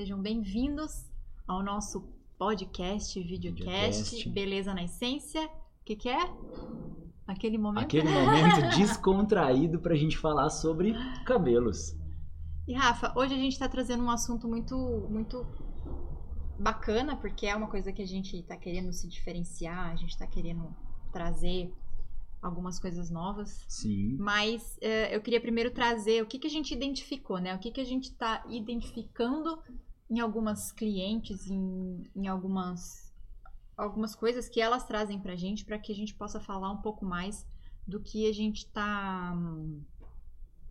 sejam bem-vindos ao nosso podcast, videocast, Videocast. Beleza na Essência. O que, que é? Aquele momento. Aquele momento descontraído pra gente falar sobre cabelos. E Rafa, hoje a gente está trazendo um assunto muito, muito bacana, porque é uma coisa que a gente está querendo se diferenciar, a gente está querendo trazer algumas coisas novas. Sim. Mas eh, eu queria primeiro trazer o que, que a gente identificou, né? O que, que a gente está identificando em algumas clientes, em, em algumas, algumas coisas que elas trazem pra gente, para que a gente possa falar um pouco mais do que a gente está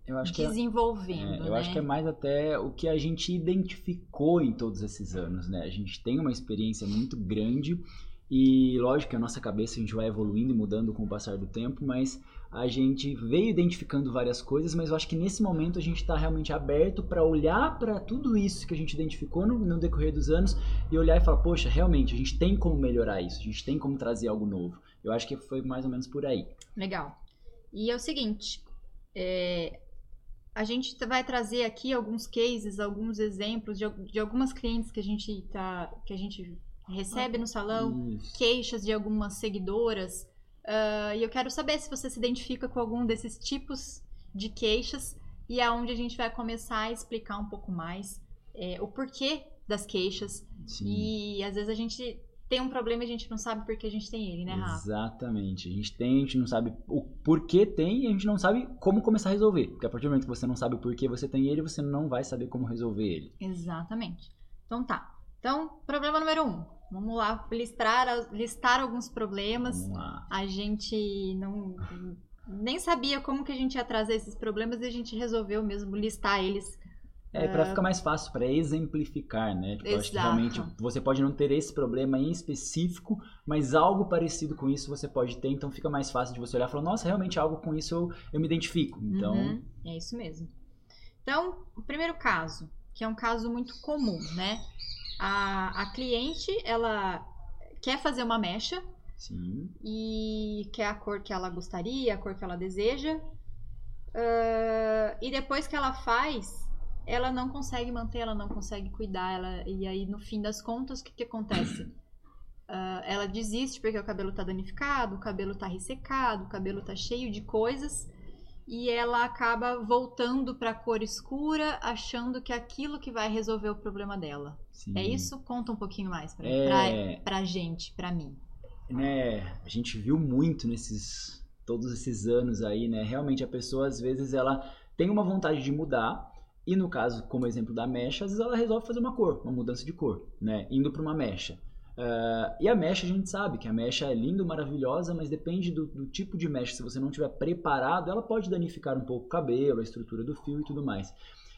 é, desenvolvendo. é, eu né? acho que é mais até o que a gente identificou em todos esses anos, né? A gente tem uma experiência muito grande e lógico que a nossa cabeça a gente vai evoluindo e mudando com o passar do tempo, mas a gente veio identificando várias coisas, mas eu acho que nesse momento a gente está realmente aberto para olhar para tudo isso que a gente identificou no, no decorrer dos anos e olhar e falar, poxa, realmente a gente tem como melhorar isso, a gente tem como trazer algo novo. Eu acho que foi mais ou menos por aí. Legal. E é o seguinte, é, a gente vai trazer aqui alguns cases, alguns exemplos de, de algumas clientes que a gente tá, que a gente recebe no salão, Isso. queixas de algumas seguidoras. Ah, e eu quero saber se você se identifica com algum desses tipos de queixas e é onde a gente vai começar a explicar um pouco mais é, o porquê das queixas. Sim. E às vezes a gente tem um problema e a gente não sabe por que a gente tem ele, né, Rafa? Exatamente. A gente tem, a gente não sabe o porquê tem e a gente não sabe como começar a resolver. Porque a partir do momento que você não sabe o porquê você tem ele, você não vai saber como resolver ele. Exatamente. Então tá. Então, problema número um. Vamos lá listar, listar alguns problemas. A gente não nem sabia como que a gente ia trazer esses problemas e a gente resolveu mesmo listar eles. É, pra ficar mais fácil, pra exemplificar, né? Tipo, eu acho que realmente você pode não ter esse problema em específico, mas algo parecido com isso você pode ter, então fica mais fácil de você olhar e falar, nossa, realmente algo com isso eu, eu me identifico. Então, Uhum, é isso mesmo. Então, o primeiro caso, que é um caso muito comum, né? A, a cliente, ela quer fazer uma mecha, sim. e quer a cor que ela gostaria, a cor que ela deseja. Ah, e depois que ela faz, ela não consegue manter, ela não consegue cuidar. Ela, e aí, no fim das contas, o que, que acontece? Ah, ela desiste porque o cabelo tá danificado, o cabelo tá ressecado, o cabelo tá cheio de coisas. E ela acaba voltando pra cor escura, achando que é aquilo que vai resolver o problema dela. sim. É isso? Conta um pouquinho mais pra, É. pra gente, pra mim. né, a gente viu muito nesses todos esses anos aí, né? Realmente a pessoa às vezes ela tem uma vontade de mudar e no caso, como exemplo da mecha, às vezes ela resolve fazer uma cor, uma mudança de cor, né? Indo para uma mecha. Ah, e a mecha a gente sabe que a mecha é linda, maravilhosa, mas depende do, do tipo de mecha. Se você não tiver preparado, ela pode danificar um pouco o cabelo, a estrutura do fio e tudo mais.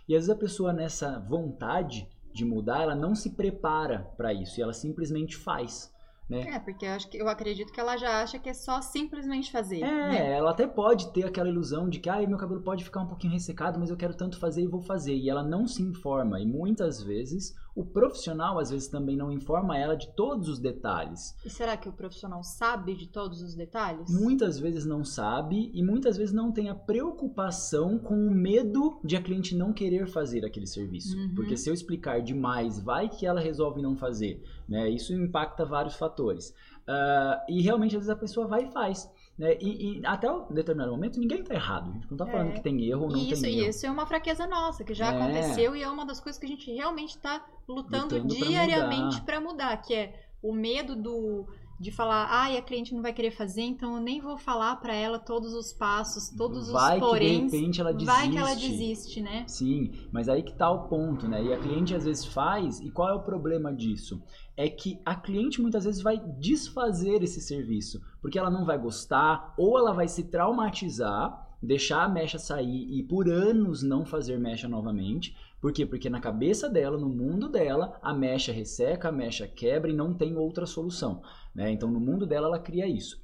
E às vezes a pessoa nessa vontade de mudar, ela não se prepara para isso e ela simplesmente faz. Né? É, porque eu, acho que, eu acredito que ela já acha que é só simplesmente fazer. É, né? ela até pode ter aquela ilusão de que ah, meu cabelo pode ficar um pouquinho ressecado, mas eu quero tanto fazer e vou fazer. E ela não se informa. E muitas vezes o profissional às vezes também não informa ela de todos os detalhes. E será que o profissional sabe de todos os detalhes? Muitas vezes não sabe e muitas vezes não tem a preocupação com o medo de a cliente não querer fazer aquele serviço. Uhum. Porque se eu explicar demais, vai que ela resolve não fazer. Né? Isso impacta vários fatores. Ah, e realmente às vezes a pessoa vai e faz. Né? E, e até um determinado momento ninguém está errado. A gente não está falando É. que tem erro ou não isso, tem erro. isso é uma fraqueza nossa, que já É. aconteceu e é uma das coisas que a gente realmente está lutando, Lutando diariamente mudar. para mudar. que é o medo do de falar, ai, a cliente não vai querer fazer, então eu nem vou falar para ela todos os passos, todos vai os poréns. que de repente ela desiste. vai que ela desiste, né? Sim, mas aí que tá o ponto, né? E a cliente às vezes faz, e qual é o problema disso? É que a cliente muitas vezes vai desfazer esse serviço, porque ela não vai gostar, ou ela vai se traumatizar, deixar a mecha sair e por anos não fazer mecha novamente. Por quê? Porque na cabeça dela, no mundo dela, a mecha resseca, a mecha quebra e não tem outra solução. Né? Então, no mundo dela, ela cria isso.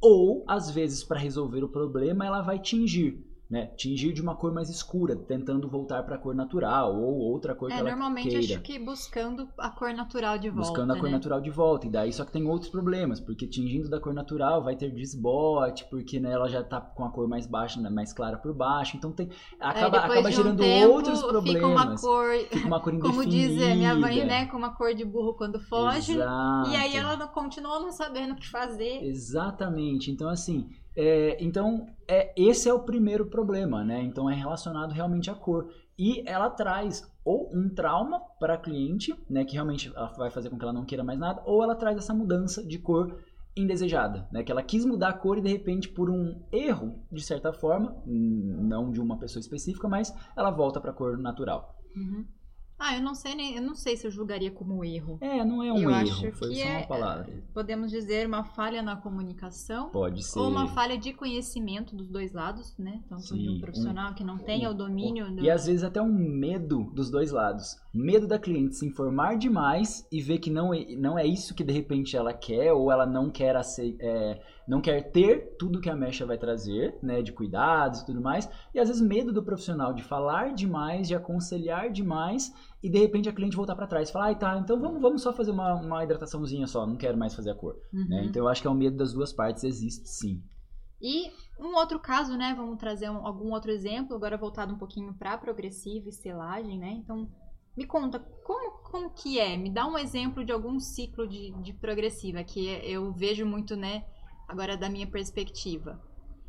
Ou, às vezes, para resolver o problema, ela vai tingir. Né? Tingir de uma cor mais escura, tentando voltar para a cor natural ou outra cor É, que ela normalmente queira. acho que buscando a cor natural de volta. Buscando a cor né? natural de volta. E daí só que tem outros problemas, porque tingindo da cor natural vai ter desbote, porque né, ela já tá com a cor mais baixa, né, mais clara por baixo. Então tem acaba, É, depois acaba de um gerando tempo, outros problemas. Fica uma cor, Fica uma cor como diz a minha mãe, né? Com uma cor de burro quando foge. Exato. E aí ela não, continua não sabendo o que fazer. Exatamente. Então, assim, é, então é, esse é o primeiro problema, né? Então é relacionado realmente à cor. E ela traz ou um trauma para a cliente, né? Que realmente ela vai fazer com que ela não queira mais nada, ou ela traz essa mudança de cor indesejada, né? Que ela quis mudar a cor e de repente por um erro, de certa forma, não de uma pessoa específica, mas ela volta para a cor natural. Uhum. Ah, eu não sei nem, eu não sei se eu julgaria como erro. É, não é um eu erro, acho foi que só é, uma palavra. podemos dizer, uma falha na comunicação. Pode ser. Ou uma falha de conhecimento dos dois lados, né? Tanto de Sim, um profissional que não tenha um- o domínio do... E às vezes até um medo dos dois lados. Medo da cliente se informar demais e ver que não é, não é isso que de repente ela quer, ou ela não quer é, não quer ter tudo que a mecha vai trazer, né? De cuidados e tudo mais. E às vezes medo do profissional de falar demais, de aconselhar demais, e de repente a cliente voltar para trás e falar, ai tá, então vamos, vamos só fazer uma, uma hidrataçãozinha só, não quero mais fazer a cor. Uhum. né? Então eu acho que é o medo das duas partes, existe sim. E um outro caso, né? Vamos trazer um- algum outro exemplo, agora voltado um pouquinho para progressiva e selagem, né? Então, me conta, como, como que é? Me dá um exemplo de algum ciclo de, de progressiva, que eu vejo muito, né? Agora, da minha perspectiva.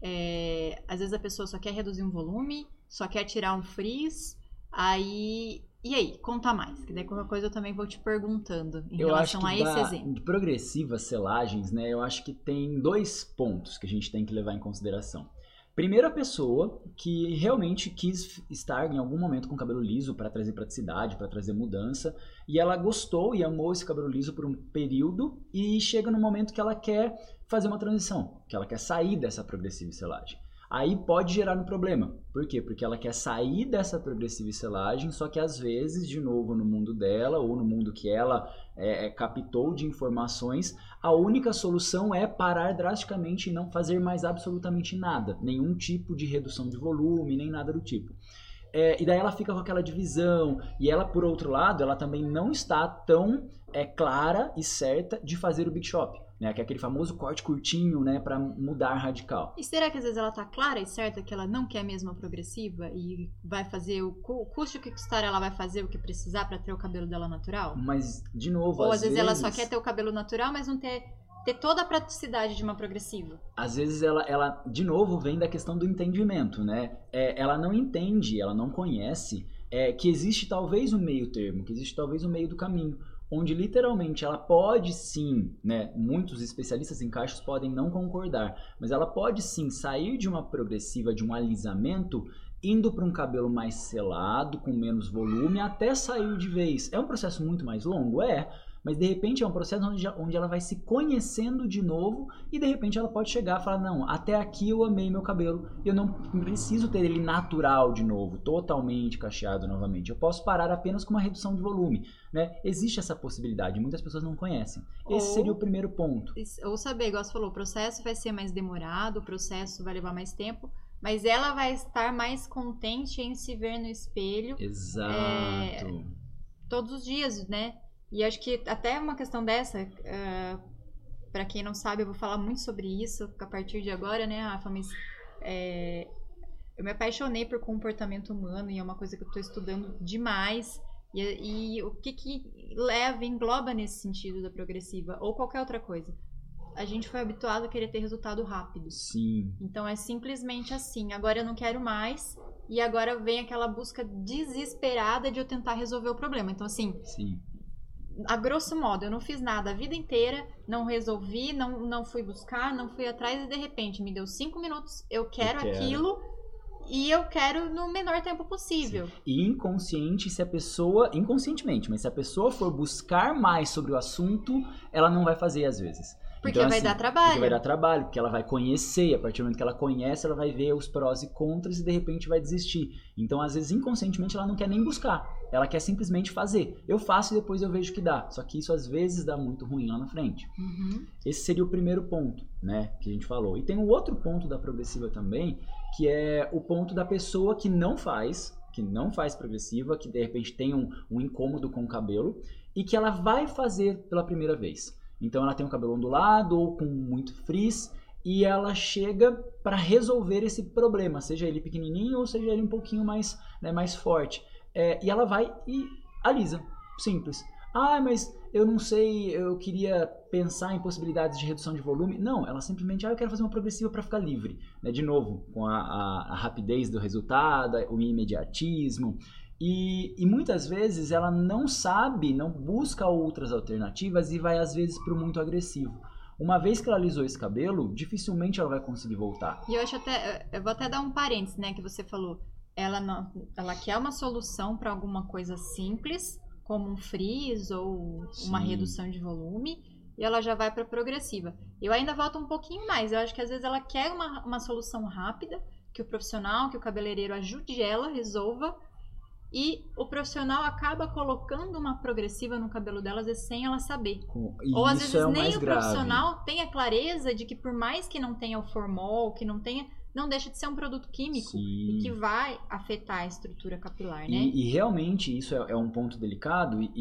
É, às vezes a pessoa só quer reduzir um volume, só quer tirar um frizz, aí... E aí, conta mais, que daí qualquer coisa eu também vou te perguntando em Eu acho relação que a esse exemplo. de progressivas selagens, né? Eu acho que tem dois pontos que a gente tem que levar em consideração. Primeiro, a pessoa que realmente quis estar em algum momento com cabelo liso para trazer praticidade, para trazer mudança, e ela gostou e amou esse cabelo liso por um período e chega no momento que ela quer fazer uma transição, que ela quer sair dessa progressiva selagem. Aí pode gerar um problema. Por quê? Porque ela quer sair dessa progressiva selagem, só que às vezes, de novo, no mundo dela ou no mundo que ela é, é, captou de informações, a única solução é parar drasticamente e não fazer mais absolutamente nada, nenhum tipo de redução de volume, nem nada do tipo. É, e daí ela fica com aquela divisão, e ela, por outro lado, ela também não está tão é, clara e certa de fazer o Big Shop, né? Que é aquele famoso corte curtinho, né, para mudar radical. E será que às vezes ela tá clara e certa que ela não quer mesmo a progressiva e vai fazer o, o custo que custar, ela vai fazer o que precisar pra ter o cabelo dela natural? Mas, de novo, Ou às às vezes, ela só quer ter o cabelo natural, mas não ter, ter toda a praticidade de uma progressiva. às vezes ela, ela, de novo, vem da questão do entendimento, né? É, ela não entende, ela não conhece é, que existe talvez um meio termo, que existe talvez um meio do caminho, onde literalmente ela pode sim, né? Muitos especialistas em cachos podem não concordar, mas ela pode sim sair de uma progressiva, de um alisamento, indo para um cabelo mais selado, com menos volume, até sair de vez. É um processo muito mais longo? É. Mas de repente é um processo onde, onde ela vai se conhecendo de novo e de repente ela pode chegar e falar: Não, até aqui eu amei meu cabelo, eu não preciso ter ele natural de novo, totalmente cacheado novamente. Eu posso parar apenas com uma redução de volume. Né? Existe essa possibilidade, muitas pessoas não conhecem. Esse Ou- seria o primeiro ponto. Ou saber, igual você falou, o processo vai ser mais demorado, o processo vai levar mais tempo, mas ela vai estar mais contente em se ver no espelho Exato. todos os dias, né? E acho que até uma questão dessa, para quem não sabe, eu vou falar muito sobre isso a partir de agora, né, Rafa? Mas é, eu me apaixonei por comportamento humano e é uma coisa que eu estou estudando demais. E, e o que, que leva, engloba nesse sentido da progressiva ou qualquer outra coisa? A gente foi habituado a querer ter resultado rápido. Sim. Então é simplesmente assim. Agora eu não quero mais. E agora vem aquela busca desesperada de eu tentar resolver o problema. Então, assim, Sim. a grosso modo, eu não fiz nada a vida inteira, não resolvi, não, não fui buscar, não fui atrás e de repente me deu cinco minutos, eu quero, quero. aquilo e eu quero no menor tempo possível. E inconsciente, se a pessoa. Inconscientemente, mas se a pessoa for buscar mais sobre o assunto, ela não vai fazer às vezes. Porque Então, vai assim, dar trabalho. Porque vai dar trabalho, porque ela vai conhecer, e a partir do momento que ela conhece, ela vai ver os prós e contras e de repente vai desistir. Então, às vezes, inconscientemente, ela não quer nem buscar. Ela quer simplesmente fazer. Eu faço e depois eu vejo que dá. Só que isso às vezes dá muito ruim lá na frente. Uhum. Esse seria o primeiro ponto, né, que a gente falou. E tem um outro ponto da progressiva também, que é o ponto da pessoa que não faz, que não faz progressiva, que de repente tem um, um incômodo com o cabelo e que ela vai fazer pela primeira vez. Então ela tem o cabelo ondulado ou com muito frizz e ela chega para resolver esse problema, seja ele pequenininho ou seja ele um pouquinho mais, né, mais forte. É, e ela vai e alisa, simples. Ah, mas eu não sei, eu queria pensar em possibilidades de redução de volume. Não, ela simplesmente, ah, eu quero fazer uma progressiva para ficar livre. Né? De novo, com a, a, a rapidez do resultado, o imediatismo. E, e, muitas vezes ela não sabe, não busca outras alternativas e vai às vezes para o muito agressivo. Uma vez que ela alisou esse cabelo, dificilmente ela vai conseguir voltar. E eu acho até, eu vou até dar um parênteses, né, que você falou. Ela não, ela quer uma solução para alguma coisa simples, como um frizz ou Sim. uma redução de volume, e ela já vai para progressiva. Eu ainda volto um pouquinho mais. Eu acho que às vezes ela quer uma, uma solução rápida, que o profissional, que o cabeleireiro ajude ela, resolva, e o profissional acaba colocando uma progressiva no cabelo dela, às vezes sem ela saber. Com- Ou às vezes é o nem o grave. profissional tem a clareza de que por mais que não tenha o formol, que não tenha, não deixa de ser um produto químico e que Sim. vai afetar a estrutura capilar, né? E, e realmente isso é, é um ponto delicado e-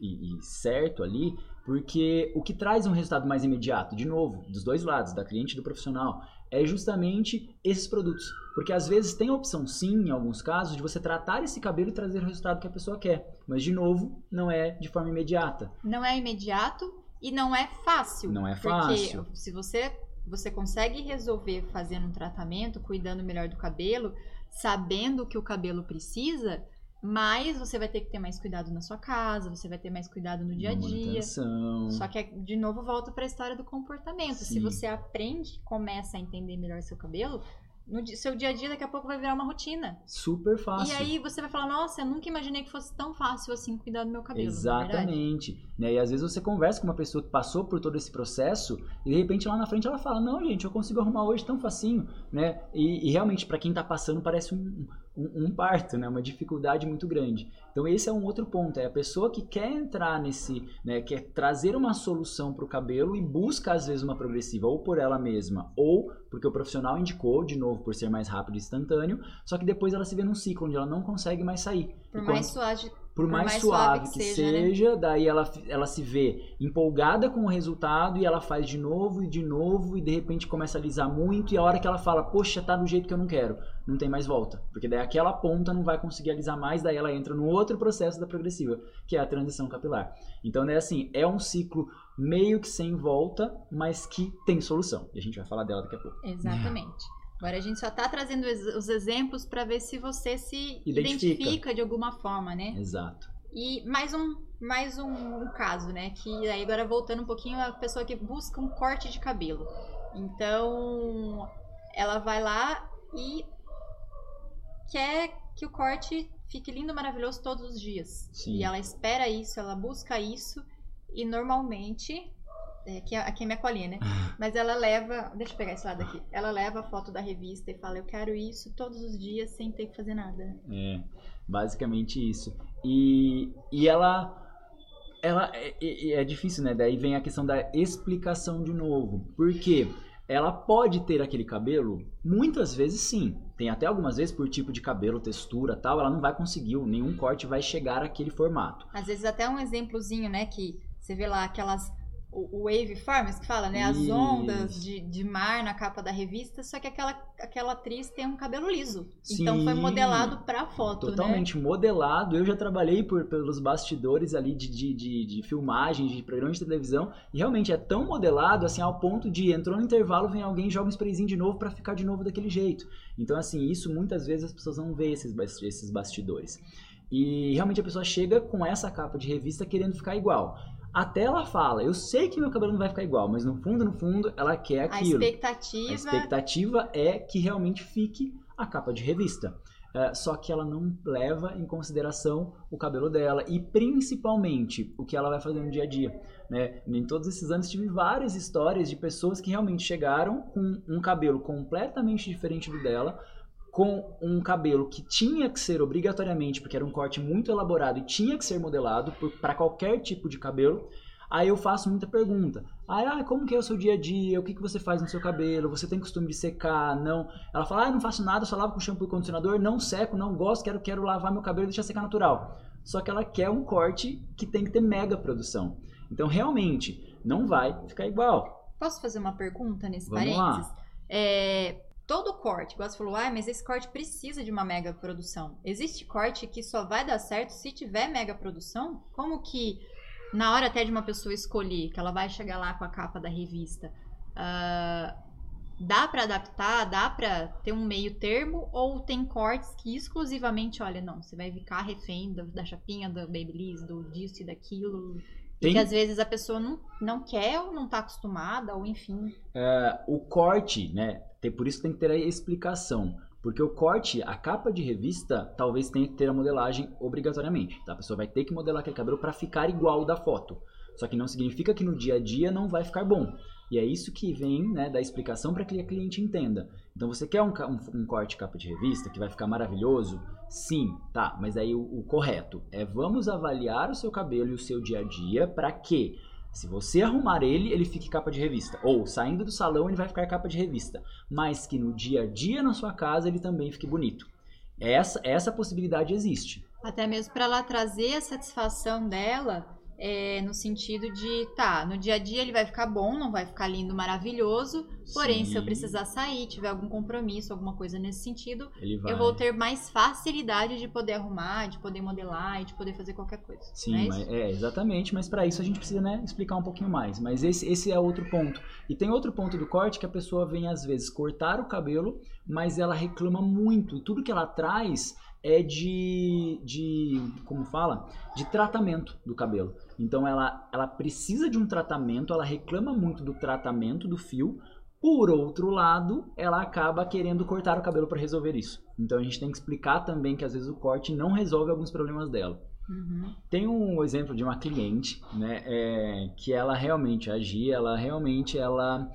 e- e certo ali, porque o que traz um resultado mais imediato, de novo, dos dois lados, da cliente e do profissional, é justamente esses produtos. Porque às vezes tem a opção, sim, em alguns casos, de você tratar esse cabelo e trazer o resultado que a pessoa quer. Mas, de novo, não é de forma imediata. Não é imediato e não é fácil. Não é Porque fácil. se você você consegue resolver fazendo um tratamento, cuidando melhor do cabelo, sabendo o que o cabelo precisa, mas você vai ter que ter mais cuidado na sua casa, você vai ter mais cuidado no dia a dia. manutenção. Só que, de novo, volta para a história do comportamento. Se Sim. você aprende, começa a entender melhor seu cabelo, no seu dia a dia daqui a pouco vai virar uma rotina. Super fácil. E aí você vai falar, nossa, eu nunca imaginei que fosse tão fácil assim cuidar do meu cabelo. é? Exatamente. Né? E às vezes você conversa com uma pessoa que passou por todo esse processo e de repente lá na frente ela fala: Não, gente, eu consigo arrumar hoje tão facinho. Né? E, e realmente, para quem tá passando, parece um, um, um parto, né? uma dificuldade muito grande. Então, esse é um outro ponto: é a pessoa que quer entrar nesse, né? quer trazer uma solução para o cabelo e busca às vezes uma progressiva, ou por ela mesma, ou porque o profissional indicou, de novo, por ser mais rápido e instantâneo, só que depois ela se vê num ciclo onde ela não consegue mais sair. Por E mais quando- suave. Por mais, mais suave, suave que, seja, seja, né? daí ela, ela se vê empolgada com o resultado e ela faz de novo e de novo e de repente começa a alisar muito e a hora que ela fala, poxa, tá do jeito que eu não quero, não tem mais volta. Porque daí aquela ponta não vai conseguir alisar mais, daí ela entra no outro processo da progressiva, que é a transição capilar. Então, né, assim, é um ciclo meio que sem volta, mas que tem solução. E a gente vai falar dela daqui a pouco. Exatamente. Agora a gente só tá trazendo os os exemplos para ver se você se Identifica. identifica. de alguma forma, né? Exato. E mais um, mais um caso, né? Que aí agora voltando um pouquinho, a pessoa que busca um corte de cabelo. Então, ela vai lá e quer que o corte fique lindo, maravilhoso todos os dias. Sim. E ela espera isso, ela busca isso e normalmente é, aqui, é- aqui é minha colinha, né? Mas ela leva, deixa eu pegar esse lado aqui. Ela leva a foto da revista e fala: "Eu quero isso todos os dias sem ter que fazer nada". É, basicamente isso. E, e ela. Ela é, é- é difícil, né? Daí vem a questão da explicação de novo. Por quê? Ela pode ter aquele cabelo? Muitas vezes sim. Tem até algumas vezes por tipo de cabelo, textura tal, ela não vai conseguir, nenhum corte vai chegar àquele formato. Às vezes até um exemplozinho, né, que você vê lá aquelas o, o waveforms que fala, né, as Isso. ondas de, de mar na capa da revista, só que aquela aquela atriz tem um cabelo liso. Então foi Sim. modelado pra foto, né? Totalmente modelado. Eu já trabalhei por, pelos bastidores ali de, de, de, de filmagem, de programa de televisão. E realmente é tão modelado, assim, ao ponto de entrou no intervalo, vem alguém joga um sprayzinho de novo pra ficar de novo daquele jeito. Então, assim, isso muitas vezes as pessoas não veem esses, esses bastidores. E realmente a pessoa chega com essa capa de revista querendo ficar igual. Até ela fala, eu sei que meu cabelo não vai ficar igual, mas no fundo, no fundo, ela quer A aquilo. expectativa A expectativa é que realmente fique a capa de revista. é, só que ela não leva em consideração o cabelo dela e principalmente o que ela vai fazer no dia a dia. Né? Em todos esses anos tive várias histórias de pessoas que realmente chegaram com um cabelo completamente diferente do dela, com um cabelo que tinha que ser obrigatoriamente, porque era um corte muito elaborado e tinha que ser modelado para qualquer tipo de cabelo. Aí eu faço muita pergunta. Ah, como que é o seu dia a dia? O que, que você faz no seu cabelo? Você tem costume de secar? Não. Ela fala, ah, não faço nada, só lavo com shampoo e condicionador, não seco, não gosto, quero, quero lavar meu cabelo e deixar secar natural. Só que ela quer um corte que tem que ter mega produção. Então, realmente, não vai ficar igual. Posso fazer uma pergunta nesse Vamos parênteses? lá. É, todo corte, igual você falou, ah, mas esse corte precisa de uma mega produção. Existe corte que só vai dar certo se tiver mega produção? Como que, na hora até de uma pessoa escolher, que ela vai chegar lá com a capa da revista, ah, dá pra adaptar, dá pra ter um meio termo? Ou tem cortes que exclusivamente, olha, não, você vai ficar refém da, da chapinha, do babyliss, do disso e daquilo... E Tem- que às vezes a pessoa não, não quer ou não tá acostumada, ou enfim. É, o corte, né? Tem, por isso tem que ter a explicação. Porque o corte, a capa de revista, talvez tenha que ter a modelagem obrigatoriamente. Tá? A pessoa vai ter que modelar aquele cabelo para ficar igual da foto. Só que não significa que no dia a dia não vai ficar bom. E é isso que vem né, da explicação para que a cliente entenda. Então você quer um, um- um corte capa de revista que vai ficar maravilhoso? Sim, tá. Mas aí o, o correto é vamos avaliar o seu cabelo e o seu dia a dia para que se você arrumar ele, ele fique capa de revista. Ou saindo do salão, ele vai ficar capa de revista. Mas que no dia a dia na sua casa ele também fique bonito. Essa, essa possibilidade existe. Até mesmo para ela trazer a satisfação dela, é, no sentido de, tá, no dia a dia ele vai ficar bom, não vai ficar lindo, maravilhoso. Porém, se eu Sim, precisar sair, tiver algum compromisso, alguma coisa nesse sentido, eu vou ter mais facilidade de poder arrumar, de poder modelar e de poder fazer qualquer coisa. Sim, é mas- é, exatamente, mas para isso a gente precisa né, explicar um pouquinho mais. Mas esse, esse é outro ponto. E tem outro ponto do corte que a pessoa vem às vezes cortar o cabelo, mas ela reclama muito. Tudo que ela traz é de, de como fala? De tratamento do cabelo. Então ela, ela precisa de um tratamento, ela reclama muito do tratamento do fio. Por outro lado, ela acaba querendo cortar o cabelo para resolver isso. Então a gente tem que explicar também que às vezes o corte não resolve alguns problemas dela. Uhum. Tem um exemplo de uma cliente, né, é, que ela realmente agia, ela realmente ela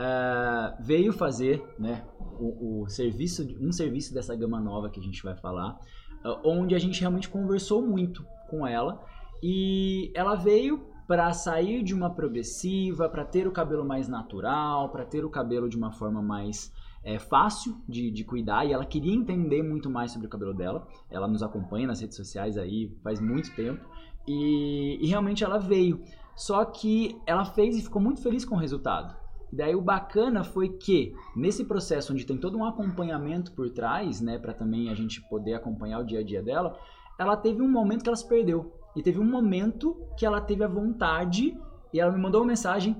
ah, veio fazer, né, o, o serviço, um serviço dessa gama nova que a gente vai falar, ah, onde a gente realmente conversou muito com ela e ela veio para sair de uma progressiva, para ter o cabelo mais natural, para ter o cabelo de uma forma mais é, fácil de, de cuidar e ela queria entender muito mais sobre o cabelo dela. Ela nos acompanha nas redes sociais aí faz muito tempo e, e realmente ela veio. Só que ela fez e ficou muito feliz com o resultado. E daí o bacana foi que nesse processo onde tem todo um acompanhamento por trás, né, para também a gente poder acompanhar o dia a dia dela, ela teve um momento que ela se perdeu. E teve um momento que ela teve a vontade e ela me mandou uma mensagem: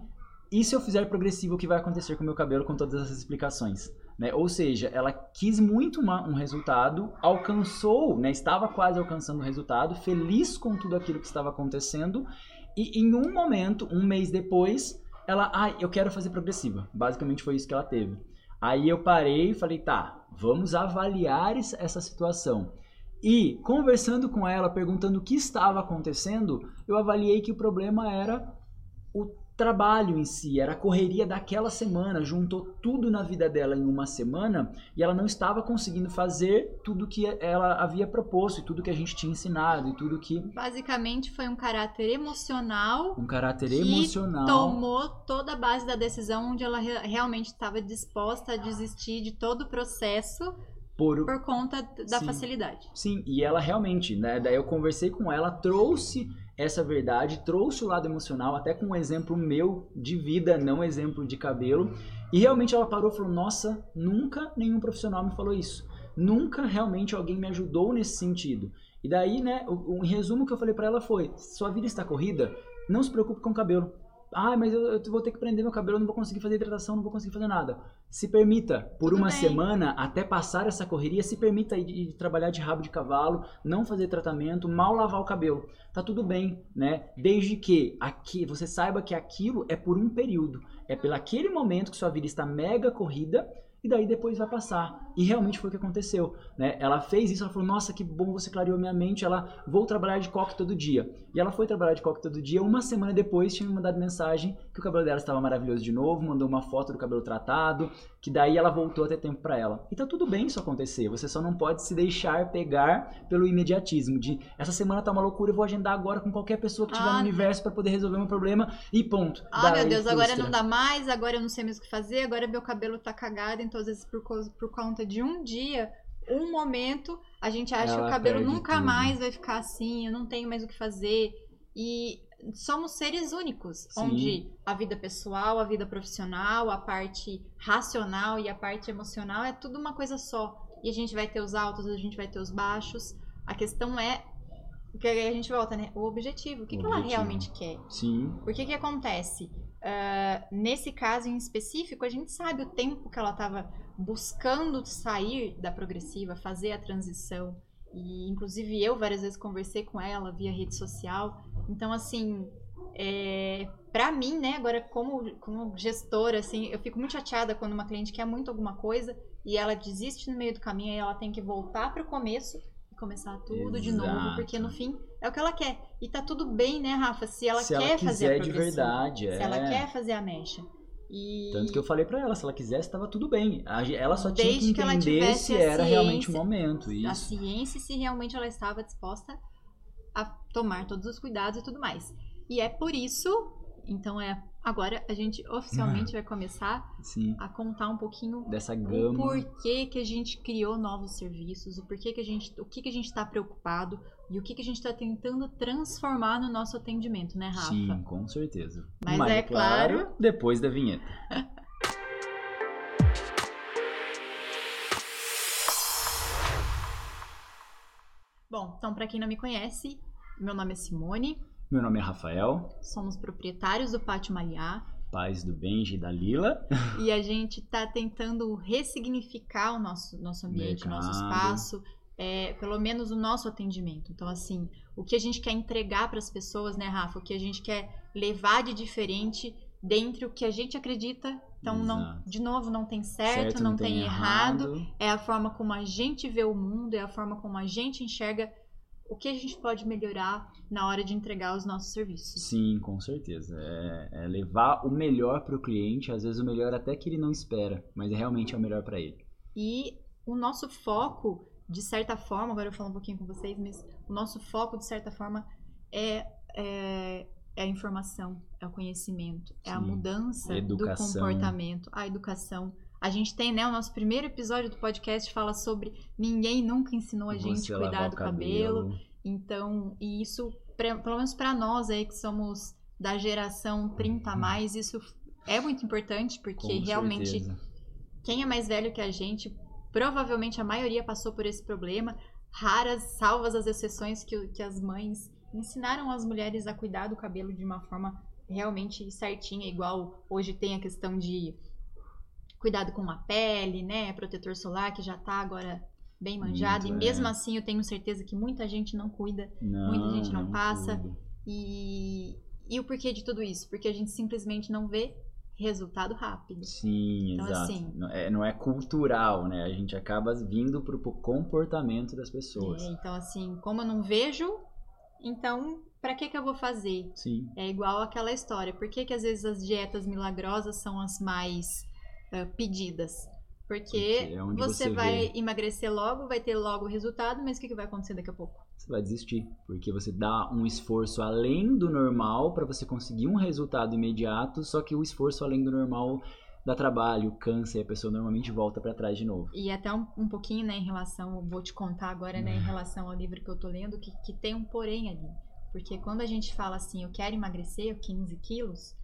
"E se eu fizer progressivo, o que vai acontecer com o meu cabelo com todas essas explicações?" Né? Ou seja, ela quis muito uma- um resultado, alcançou, né, estava quase alcançando o resultado, feliz com tudo aquilo que estava acontecendo, e em um momento, um mês depois, ela, ah, eu quero fazer progressiva. Basicamente foi isso que ela teve. Aí eu parei e falei, tá, vamos avaliar es- essa situação. E conversando com ela, perguntando o que estava acontecendo, eu avaliei que o problema era o trabalho em si, era a correria daquela semana, juntou tudo na vida dela em uma semana e ela não estava conseguindo fazer tudo que ela havia proposto e tudo que a gente tinha ensinado e tudo que Basicamente foi um caráter emocional um caráter Que emocional. tomou toda a base da decisão onde ela re- realmente estava disposta a desistir de todo o processo por por conta da Sim. facilidade. Sim, e ela realmente, né? Daí eu conversei com ela, trouxe essa verdade, trouxe o lado emocional, até com um exemplo meu de vida, não exemplo de cabelo. E realmente ela parou e falou: Nossa, nunca nenhum profissional me falou isso. Nunca realmente alguém me ajudou nesse sentido. E daí, né, o resumo que eu falei pra ela foi: Sua vida está corrida, não se preocupe com o cabelo. Ah, mas eu, eu vou ter que prender meu cabelo, não vou conseguir fazer hidratação, não vou conseguir fazer nada. Se permita, por Tudo uma bem. semana, até passar essa correria, se permita ir, ir trabalhar de rabo de cavalo, não fazer tratamento, mal lavar o cabelo. Tá tudo bem, né? Desde que aqui você saiba que aquilo é por um período. É pelo aquele momento que sua vida está mega corrida e daí depois vai passar. E realmente foi o que aconteceu, né? Ela fez isso, ela falou, nossa, que bom, você clareou minha mente, ela, vou trabalhar de coque todo dia. E ela foi trabalhar de coque todo dia, uma semana depois tinha me mandado mensagem que o cabelo dela estava maravilhoso de novo, mandou uma foto do cabelo tratado, que daí ela voltou a ter tempo para ela. E tá tudo bem isso acontecer, você só não pode se deixar pegar pelo imediatismo, de essa semana tá uma loucura, eu vou agendar agora com qualquer pessoa que estiver Ah, no universo para poder resolver meu problema e ponto. Ah, meu Deus, agora frustra. não dá mais, agora eu não sei mais o que fazer, agora meu cabelo tá cagado, então às vezes por, causa- por conta de um dia, um momento, a gente acha que Ela o cabelo nunca tudo. mais vai ficar assim, eu não tenho mais o que fazer. E somos seres únicos, Sim. onde a vida pessoal, a vida profissional, a parte racional e a parte emocional é tudo uma coisa só. E a gente vai ter os altos, a gente vai ter os baixos. A questão é que a gente volta, né? O objetivo. O que, O que ela objetivo. realmente quer? Sim, Porque que acontece? Ah, nesse caso em específico, a gente sabe o tempo que ela estava buscando sair da progressiva, fazer a transição. E, inclusive, eu várias vezes conversei com ela via rede social. Então, assim, é, para mim, né, agora como, como gestora, assim, eu fico muito chateada quando uma cliente quer muito alguma coisa e ela desiste no meio do caminho e ela tem que voltar para o começo e começar tudo de novo, Exato. porque no fim é o que ela quer. E tá tudo bem, né, Rafa? Se ela se quer ela fazer a quiser de verdade, Se é. ela quer fazer a mecha. E Tanto que eu falei pra ela, se ela quisesse, estava tudo bem. A Ela só tinha Desde que que entender tivesse se a era realmente o ciência- momento. a Isso. ciência e se realmente ela estava disposta a tomar todos os cuidados e tudo mais. E é por isso, então é agora a gente oficialmente vai começar Sim. a contar um pouquinho Dessa o gama. porquê que a gente criou novos serviços, o porquê que a gente, o que que a gente está preocupado e o que que a gente está tentando transformar no nosso atendimento, né, Rafa? Sim, com certeza. Mas é claro- depois da vinheta. Bom, então para quem não me conhece, meu nome é Simone, Meu nome é Rafael, somos proprietários do Pátio Maliá. pais do Benji e da Lila. E a gente está tentando ressignificar o nosso, nosso ambiente, o nosso Mercado. espaço, é, pelo menos o nosso atendimento. Então, assim, o que a gente quer entregar para as pessoas, né, Rafa? O que a gente quer levar de diferente dentro o que a gente acredita. Então, não, de novo, não tem certo, não, tem, errado. É a forma como a gente vê o mundo, é a forma como a gente enxerga o que a gente pode melhorar na hora de entregar os nossos serviços. Sim, com certeza. É, é levar o melhor para o cliente, às vezes o melhor até que ele não espera, mas realmente é o melhor para ele. E o nosso foco, de certa forma, agora eu falo um pouquinho com vocês, mas o nosso foco, de certa forma, é, é, é a informação, é o conhecimento, é a Sim. mudança Educação. do comportamento, a educação. A gente tem, né, o nosso primeiro episódio do podcast fala sobre ninguém nunca ensinou a gente a cuidar do o cabelo. Então, e isso, pra- pelo menos para nós aí que somos da geração 30 a mais, isso é muito importante, porque Uhum. com realmente certeza. quem é mais velho que a gente, provavelmente a maioria passou por esse problema. Raras, salvas as exceções que, que as mães ensinaram as mulheres a cuidar do cabelo de uma forma realmente certinha, igual hoje tem a questão de cuidado com a pele, né? Protetor solar, que já tá agora bem manjado. Muito, e é. mesmo assim, eu tenho certeza que muita gente não cuida. Não, muita gente não passa. cuida. E, e o porquê de tudo isso? Porque a gente simplesmente não vê resultado rápido. Sim, Então, exato. assim- Não, é, não é cultural, né? A gente acaba vindo pro, pro comportamento das pessoas. É, então, assim, como eu não vejo, então, pra que que eu vou fazer? Sim, É igual aquela história. Por que que às vezes as dietas milagrosas são as mais ah, pedidas? Porque, é você, você vai vê. emagrecer logo, vai ter logo o resultado, mas o que, que vai acontecer daqui a pouco? você vai desistir. Porque você dá um esforço além do normal para você conseguir um resultado imediato, só que o esforço além do normal dá trabalho, cansa e a pessoa normalmente volta para trás de novo. E até um, um pouquinho, né, em relação, vou te contar agora, né, em relação ao livro que eu tô lendo, que, que tem um porém ali. Porque quando a gente fala assim, eu quero emagrecer 15 quilos,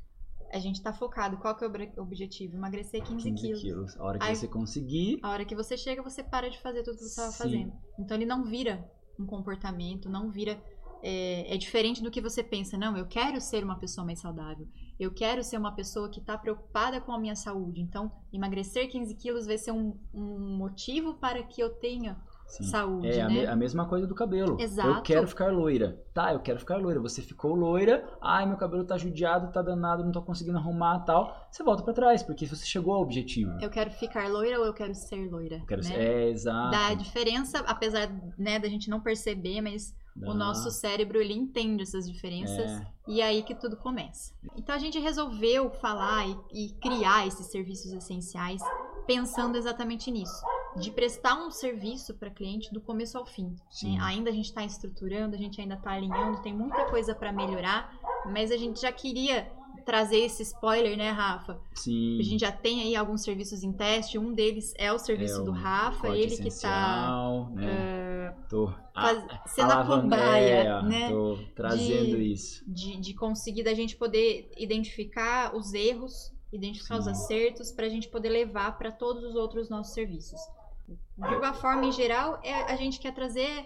a gente tá focado. Qual que é o obje- objetivo? Emagrecer 15, 15 quilos. quilos. A hora que Aí- você conseguir, A hora que você chega, você para de fazer tudo que você estava fazendo. Então ele não vira um comportamento, não vira. É, é diferente do que você pensa. Não, eu quero ser uma pessoa mais saudável. Eu quero ser uma pessoa que está preocupada com a minha saúde. Então, emagrecer 15 quilos vai ser um, um motivo para que eu tenha Sim. saúde, É a, né? me- a mesma coisa do cabelo. Exato. Eu quero ficar loira. Tá, eu quero ficar loira. Você ficou loira. Ai, meu cabelo tá judiado, tá danado, não tô conseguindo arrumar tal. Você volta pra trás, porque você chegou ao objetivo. Eu quero ficar loira ou eu quero ser loira, Eu quero né? ser. É, exato. Dá diferença, apesar né, da gente não perceber, mas Dá. o nosso cérebro ele entende essas diferenças É. e é aí que tudo começa. Então a gente resolveu falar e, e criar esses serviços essenciais pensando exatamente nisso, de prestar um serviço para cliente do começo ao fim. Né? Ainda a gente está estruturando, a gente ainda está alinhando, tem muita coisa para melhorar, mas a gente já queria trazer esse spoiler, né, Rafa? Sim. A gente já tem aí alguns serviços em teste, um deles é o serviço É do Rafa, ele que tá essencial, né? Tô faz- a- sendo a alavan- cobaia, é, né? Tô trazendo de- isso. de, de conseguir da gente poder identificar os erros, identificar os Sim. acertos, para a gente poder levar para todos os outros nossos serviços. De uma forma em geral, é, a gente quer trazer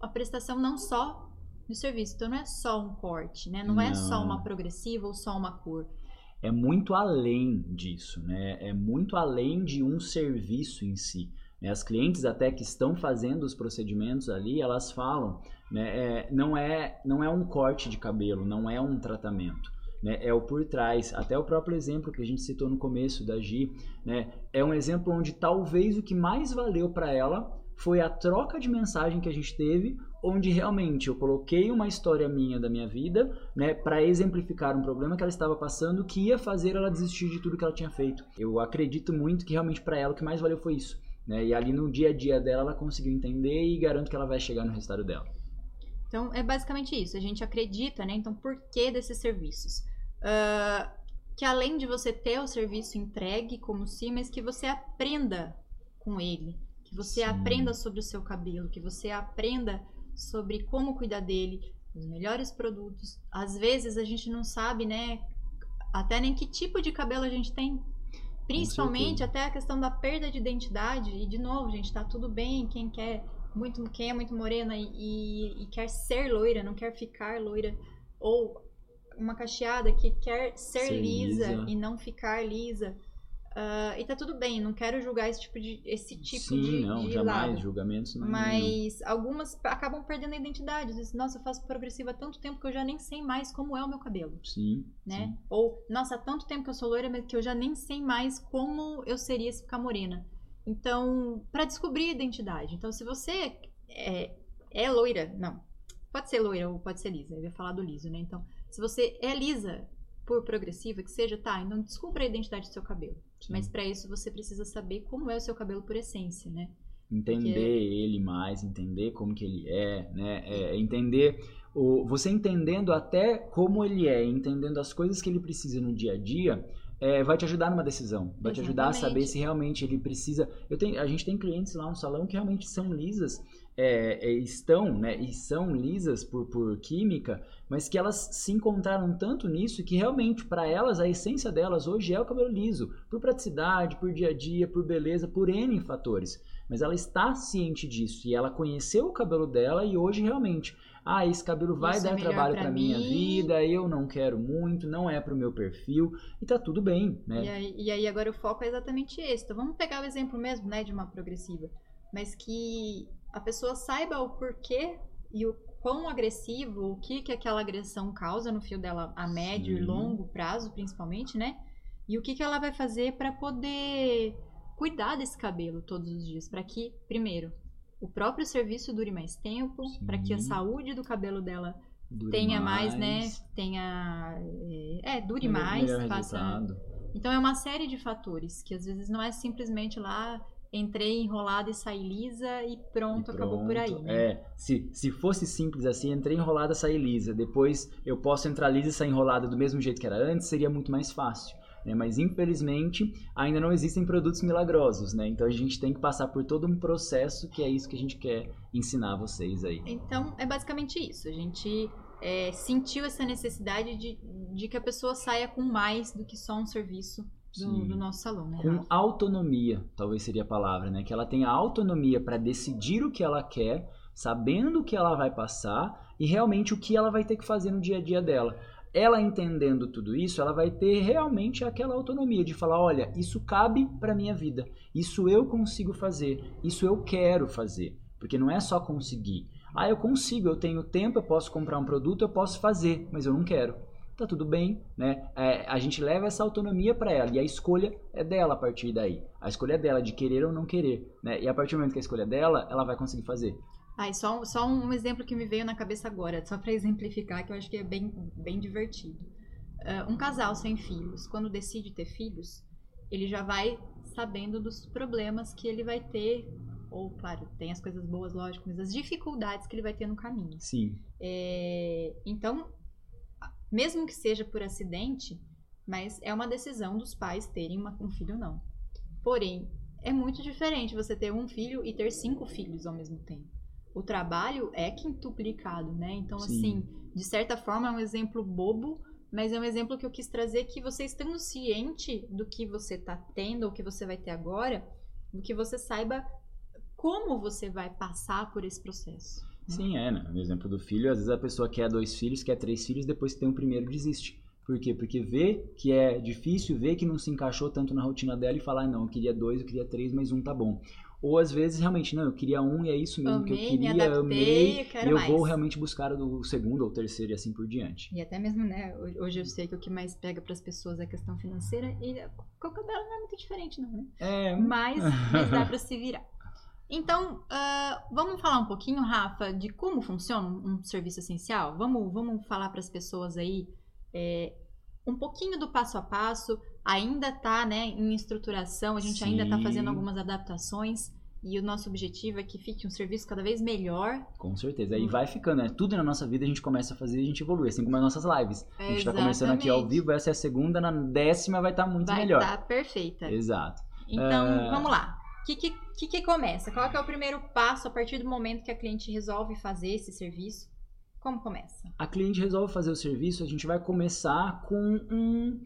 a prestação não só do serviço. Então não é só um corte, né? Não, é só Não. uma progressiva ou só uma cor. é muito além disso, né? É muito além de um serviço em si. né? As clientes até que estão fazendo os procedimentos ali, elas falam, né? é, não, é, não é um corte de cabelo, não é um tratamento. Né? É o por trás. Até o próprio exemplo que a gente citou no começo da Gi, né? é um exemplo onde talvez o que mais valeu para ela foi a troca de mensagem que a gente teve, onde realmente eu coloquei uma história minha da minha vida, né, para exemplificar um problema que ela estava passando que ia fazer ela desistir de tudo que ela tinha feito. Eu acredito muito que realmente para ela o que mais valeu foi isso, né? E ali no dia a dia dela ela conseguiu entender e garanto que ela vai chegar no resultado dela. Então, é basicamente isso. A gente acredita, né? Então, por que desses serviços? Ah, que além de você ter o serviço entregue como sim, mas que você aprenda com ele. Você Sim. aprenda sobre o seu cabelo, que você aprenda sobre como cuidar dele, os melhores produtos. Às vezes a gente não sabe, né? Até nem que tipo de cabelo a gente tem. Principalmente até a questão da perda de identidade. E de novo, gente, tá tudo bem. Quem quer muito, quem é muito morena e, e- e quer ser loira, não quer ficar loira, ou uma cacheada que quer ser, Ser lisa, lisa. e não ficar lisa. Ah, e tá tudo bem, não quero julgar esse tipo de, esse tipo Sim, de, não, de jamais lado. julgamentos não. Mas algumas p- acabam perdendo a identidade. Dizem, Nossa, eu faço progressiva há tanto tempo que eu já nem sei mais como é o meu cabelo, Sim, né? sim. Ou, nossa, há tanto tempo que eu sou loira, mas que eu já nem sei mais como eu seria se ficar morena. Então, para descobrir a identidade. Então, se você é, é loira, não, pode ser loira ou pode ser lisa. Eu ia falar do liso, né? Então, se você é lisa por progressiva, que seja, tá, então descubra a identidade do seu cabelo. Sim. Mas para isso você precisa saber como é o seu cabelo por essência, né? entender Porque- ele mais, entender como que ele é, né? É, entender o, você entendendo até como ele é, entendendo as coisas que ele precisa no dia a dia, é, vai te ajudar numa decisão, vai te ajudar a saber Exatamente. se realmente ele precisa. Eu tenho, a gente tem clientes lá no salão que realmente são lisas, é, é, estão, né? E são lisas por, por química, mas que elas se encontraram tanto nisso que realmente para elas a essência delas hoje é o cabelo liso, por praticidade, por dia a dia, por beleza, por N fatores mas ela está ciente disso e ela conheceu o cabelo dela e hoje realmente, ah, esse cabelo vai Isso é dar melhor trabalho para minha vida, eu não quero muito, não é pro meu perfil e tá tudo bem, E né? aí, e aí agora o foco é exatamente esse. Então vamos pegar o exemplo mesmo, né, de uma progressiva, mas que a pessoa saiba o porquê e o quão agressivo, o que que aquela agressão causa no fio dela a médio e Sim. longo prazo, principalmente, né? E o que que ela vai fazer para poder cuidar desse cabelo todos os dias, para que primeiro o próprio serviço dure mais tempo, para que a saúde do cabelo dela Dure tenha mais, né? Tenha. É, dure melhor- mais, faça. resultado. Então é uma série de fatores que às vezes não é simplesmente lá entrei enrolada e saí lisa e pronto, E acabou por aí, pronto. né? É, se, se fosse simples assim, entrei enrolada, saí lisa. Depois eu posso entrar lisa e sair enrolada do mesmo jeito que era antes, seria muito mais fácil. Né? Mas infelizmente ainda não existem produtos milagrosos, né? Então a gente tem que passar por todo um processo que é isso que a gente quer ensinar a vocês aí. Então é basicamente isso. A gente é, sentiu essa necessidade de, de que a pessoa saia com mais do que só um serviço do, do nosso salão, né? com autonomia, talvez seria a palavra, né? Que ela tenha autonomia para decidir o que ela quer, sabendo o que ela vai passar e realmente o que ela vai ter que fazer no dia a dia dela. Ela entendendo tudo isso, ela vai ter realmente aquela autonomia de falar, olha, isso cabe para minha vida, isso eu consigo fazer, isso eu quero fazer. Porque não é só conseguir. Ah, eu consigo, eu tenho tempo, eu posso comprar um produto, eu posso fazer, mas eu não quero. Tá tudo bem, né? É, a gente leva essa autonomia para ela e a escolha é dela a partir daí. A escolha é dela de querer ou não querer, né? E a partir do momento que a escolha é dela, ela vai conseguir fazer. Ah, só, só um exemplo que me veio na cabeça agora, só para exemplificar, que eu acho que é bem, bem divertido. Uh, um casal sem filhos, quando decide ter filhos, ele já vai sabendo dos problemas que ele vai ter ou, claro, tem as coisas boas, lógico, mas as dificuldades que ele vai ter no caminho. Sim. É, então, mesmo que seja por acidente, mas é uma decisão dos pais terem uma, um filho ou não. Porém, é muito diferente você ter um filho e ter cinco filhos ao mesmo tempo. O trabalho é quintuplicado, né? Então, Sim. assim, de certa forma é um exemplo bobo, mas é um exemplo que eu quis trazer que você estando ciente do que você está tendo ou que você vai ter agora, que você saiba como você vai passar por esse processo. Né? Sim, é, né? No exemplo do filho, às vezes a pessoa quer dois filhos, quer três filhos, depois que tem o primeiro desiste. Por quê? Porque vê que é difícil, vê que não se encaixou tanto na rotina dela e fala, ah, não, eu queria dois, eu queria três, mas um tá bom. Ou às vezes realmente, não, eu queria um e é isso mesmo amei, que eu queria, me adaptei, amei, eu e eu mais. vou realmente buscar o segundo ou terceiro e assim por diante. E até mesmo, né, hoje eu sei que o que mais pega para as pessoas é a questão financeira e com o cabelo não é muito diferente não, né? É. Mas, mas dá para se virar. Então, uh, vamos falar um pouquinho, Rafa, de como funciona um serviço essencial? Vamos, vamos falar para as pessoas aí é, um pouquinho do passo a passo. Ainda está né, em estruturação, a gente Sim. ainda está fazendo algumas adaptações. E o nosso objetivo é que fique um serviço cada vez melhor. Com certeza. Aí vai ficando, né? Tudo na nossa vida a gente começa a fazer e a gente evolui, assim como as nossas lives. a gente está começando aqui ao vivo, essa é a segunda, na décima vai estar tá muito vai melhor. Vai tá perfeita. Exato. Então, uh... vamos lá que, que, que, que começa? Qual é o primeiro passo a partir do momento que a cliente resolve fazer esse serviço? Como começa? A cliente resolve fazer o serviço, a gente vai começar com um,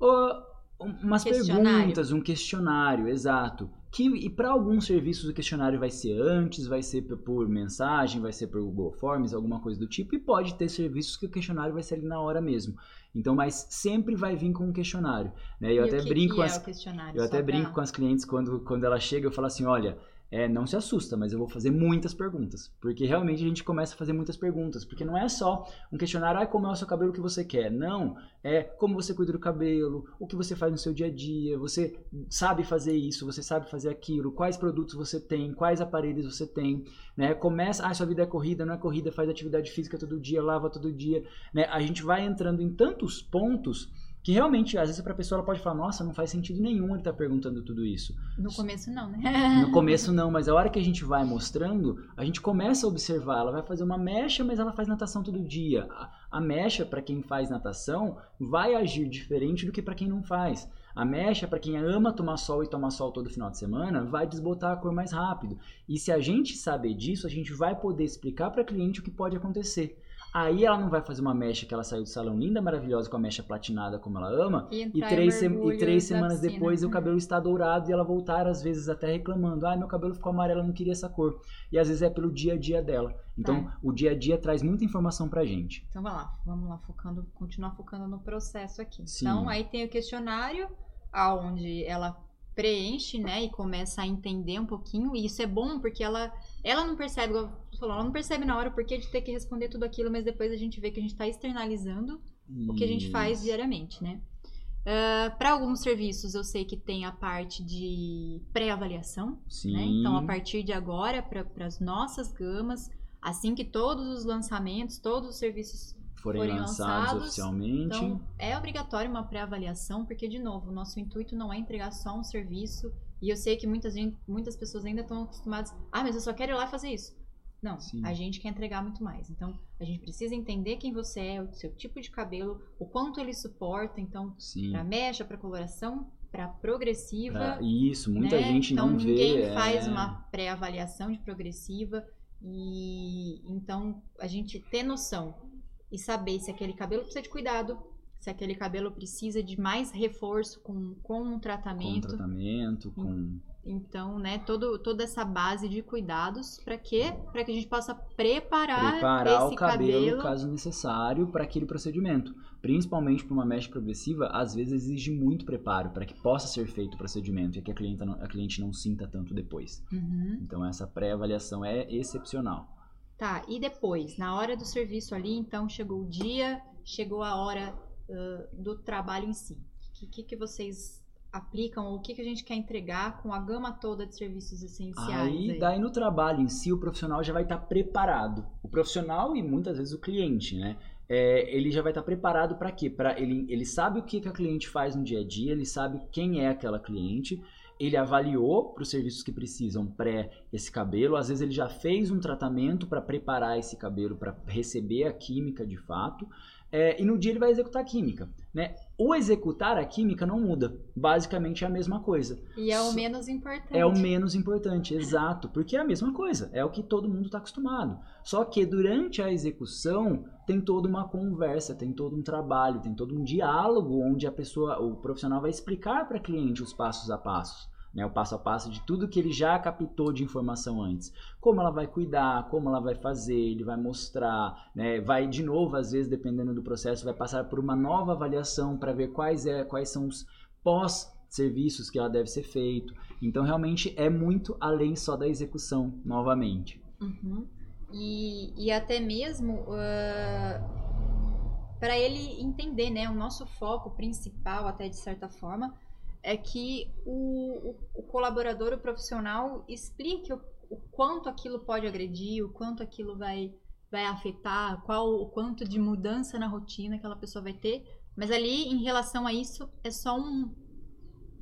uh, umas perguntas, um questionário, exato. Que, e para alguns serviços o questionário vai ser antes, vai ser por mensagem, vai ser por Google Forms, alguma coisa do tipo, e pode ter serviços que o questionário vai ser ali na hora mesmo. Então, mas sempre vai vir com um questionário. Né? Eu e até brinco que com é as, eu até brinco com as clientes quando, quando ela chega, eu falo assim, olha, é, não se assusta, mas eu vou fazer muitas perguntas. Porque realmente a gente começa a fazer muitas perguntas. Porque não é só um questionário, ah, como é o seu cabelo que você quer. Não, é como você cuida do cabelo, o que você faz no seu dia a dia, você sabe fazer isso, você sabe fazer aquilo, quais produtos você tem, quais aparelhos você tem. Né? Começa, ah, sua vida é corrida, não é corrida, faz atividade física todo dia, lava todo dia. Né? A gente vai entrando em tantos pontos que realmente, às vezes, para a pessoa ela pode falar, nossa, não faz sentido nenhum ele estar tá perguntando tudo isso. No começo não, né? No começo não, mas a hora que a gente vai mostrando, a gente começa a observar. Ela vai fazer uma mecha, mas ela faz natação todo dia. A mecha, para quem faz natação, vai agir diferente do que para quem não faz. A mecha, para quem ama tomar sol e tomar sol todo final de semana, vai desbotar a cor mais rápido. E se a gente saber disso, a gente vai poder explicar para a cliente o que pode acontecer. Aí ela não vai fazer uma mecha que ela saiu do salão linda, maravilhosa, com a mecha platinada como ela ama. E, e três, e três semanas depois o cabelo está dourado e ela voltar, às vezes, até reclamando. Ah, meu cabelo ficou amarelo, eu não queria essa cor. E às vezes é pelo dia a dia dela. Então, tá. o dia a dia traz muita informação pra gente. Então, vai lá. Vamos lá, focando, continuar focando no processo aqui. Sim. Então, aí tem o questionário, aonde ela preenche, né, e começa a entender um pouquinho, e isso é bom porque ela ela não percebe, falou, ela não percebe na hora o porquê de ter que responder tudo aquilo, mas depois a gente vê que a gente está externalizando isso. o que a gente faz diariamente, né? Uh, ah, para alguns serviços eu sei que tem a parte de pré-avaliação, né? Então a partir de agora para as nossas gamas, assim que todos os lançamentos, todos os serviços forem, forem lançados, lançados, oficialmente. Então, é obrigatório uma pré-avaliação, porque, de novo, o nosso intuito não é entregar só um serviço. E eu sei que muitas, muitas pessoas ainda estão acostumadas. Ah, mas eu só quero ir lá fazer isso. Não, Sim. a gente quer entregar muito mais. Então, a gente precisa entender quem você é, o seu tipo de cabelo, o quanto ele suporta. Então, para mecha, para coloração, para progressiva. Pra isso, muita né? gente então, não vê. Ninguém é... faz uma pré-avaliação de progressiva. E então a gente ter noção e saber se aquele cabelo precisa de cuidado, se aquele cabelo precisa de mais reforço com, com um tratamento. Com tratamento, com... Então, né, todo, toda essa base de cuidados para quê? Para que a gente possa preparar, Preparar esse o cabelo, cabelo. caso necessário, para aquele procedimento. Principalmente para uma mecha progressiva, às vezes exige muito preparo para que possa ser feito o procedimento e que a cliente, não, a cliente não sinta tanto depois. Uhum. Então, essa pré-avaliação é excepcional. Tá, e depois, na hora do serviço ali, então chegou o dia, chegou a hora ãh, do trabalho em si. O que, que, que vocês aplicam ou o que, que a gente quer entregar com a gama toda de serviços essenciais? Aí, aí? daí no trabalho em si, o profissional já vai estar preparado. O profissional e muitas vezes o cliente, né? É, ele já vai estar preparado para quê? Para ele, ele sabe o que, que a cliente faz no dia a dia, ele sabe quem é aquela cliente, ele avaliou para os serviços que precisam pré esse cabelo, às vezes ele já fez um tratamento para preparar esse cabelo para receber a química de fato, é, e no dia ele vai executar a química, né? O executar a química não muda, basicamente é a mesma coisa. E é o menos importante. É o menos importante, exato, porque é a mesma coisa, é o que todo mundo está acostumado. Só que durante a execução tem toda uma conversa, tem todo um trabalho, tem todo um diálogo onde a pessoa, o profissional vai explicar para a cliente os passos a passos. Né, o passo a passo de tudo que ele já captou de informação antes. Como ela vai cuidar, como ela vai fazer, ele vai mostrar, né, vai de novo, às vezes, dependendo do processo, vai passar por uma nova avaliação para ver quais, é, quais são os pós-serviços que ela deve ser feito. Então, realmente, é muito além só da execução, novamente. Uhum. E, e até mesmo para ele entender, né? O nosso foco principal, até de certa forma, é que o, o, o colaborador, o profissional, explique o, o quanto aquilo pode agredir, o quanto aquilo vai, vai afetar, qual o quanto de mudança na rotina aquela pessoa vai ter. Mas ali, em relação a isso, é só um,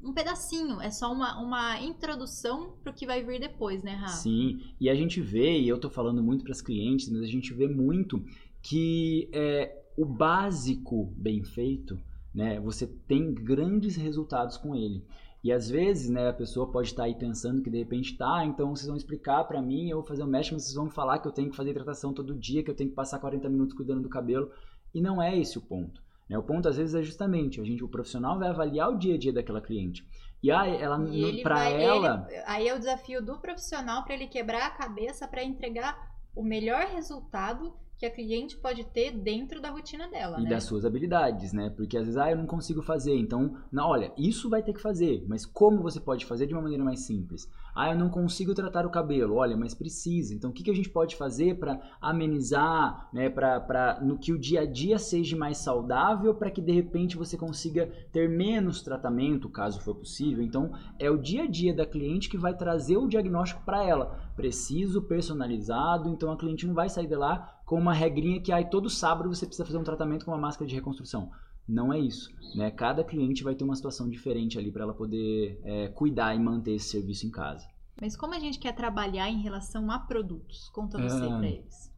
um pedacinho, é só uma, uma introdução para o que vai vir depois, né, Rafa? Sim, e a gente vê, e eu tô falando muito para as clientes, mas a gente vê muito que é, o básico bem feito, né, você tem grandes resultados com ele. E às vezes, né, a pessoa pode estar aí pensando que de repente, tá, então vocês vão explicar para mim, eu vou fazer o mesh, mas vocês vão falar que eu tenho que fazer hidratação todo dia, que eu tenho que passar 40 minutos cuidando do cabelo. E não é esse o ponto. Né? O ponto às vezes é justamente, a gente, o profissional vai avaliar o dia a dia daquela cliente. E aí, ela, para ela, ele- aí é o desafio do profissional para ele quebrar a cabeça para entregar o melhor resultado que a cliente pode ter dentro da rotina dela, e né? das suas habilidades, né? Porque às vezes, ah, eu não consigo fazer, então, não, olha, isso vai ter que fazer, mas como você pode fazer de uma maneira mais simples? Ah, eu não consigo tratar o cabelo, olha, mas precisa. Então, o que, que a gente pode fazer para amenizar, né? Para no que o dia a dia seja mais saudável, para que de repente você consiga ter menos tratamento, caso for possível. Então, é o dia a dia da cliente que vai trazer o diagnóstico para ela. Preciso, personalizado, então a cliente não vai sair de lá com uma regrinha que ai, todo sábado você precisa fazer um tratamento com uma máscara de reconstrução. Não é isso. Né? Cada cliente vai ter uma situação diferente ali para ela poder é, cuidar e manter esse serviço em casa. Mas como a gente quer trabalhar em relação a produtos? Conta você Ah. pra eles.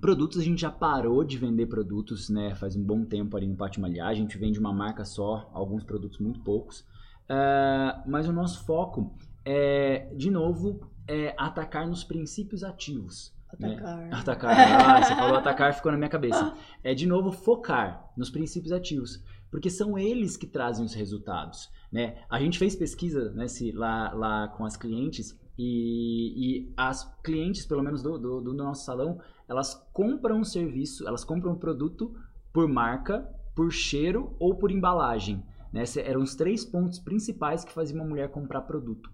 Produtos, a gente já parou de vender produtos, né? Faz um bom tempo ali no Pátio Malhar. A gente vende uma marca só, alguns produtos muito poucos. Ah, mas o nosso foco é, de novo, é atacar nos princípios ativos. Né? Atacar. Atacar. Ah, você falou atacar, ficou na minha cabeça. É de novo focar nos princípios ativos, porque são eles que trazem os resultados, né? A gente fez pesquisa né, se, lá, lá com as clientes e, e as clientes, pelo menos do, do, do nosso salão, elas compram um serviço, elas compram um produto por marca, por cheiro ou por embalagem. Né? Eram os três pontos principais que faziam uma mulher comprar produto.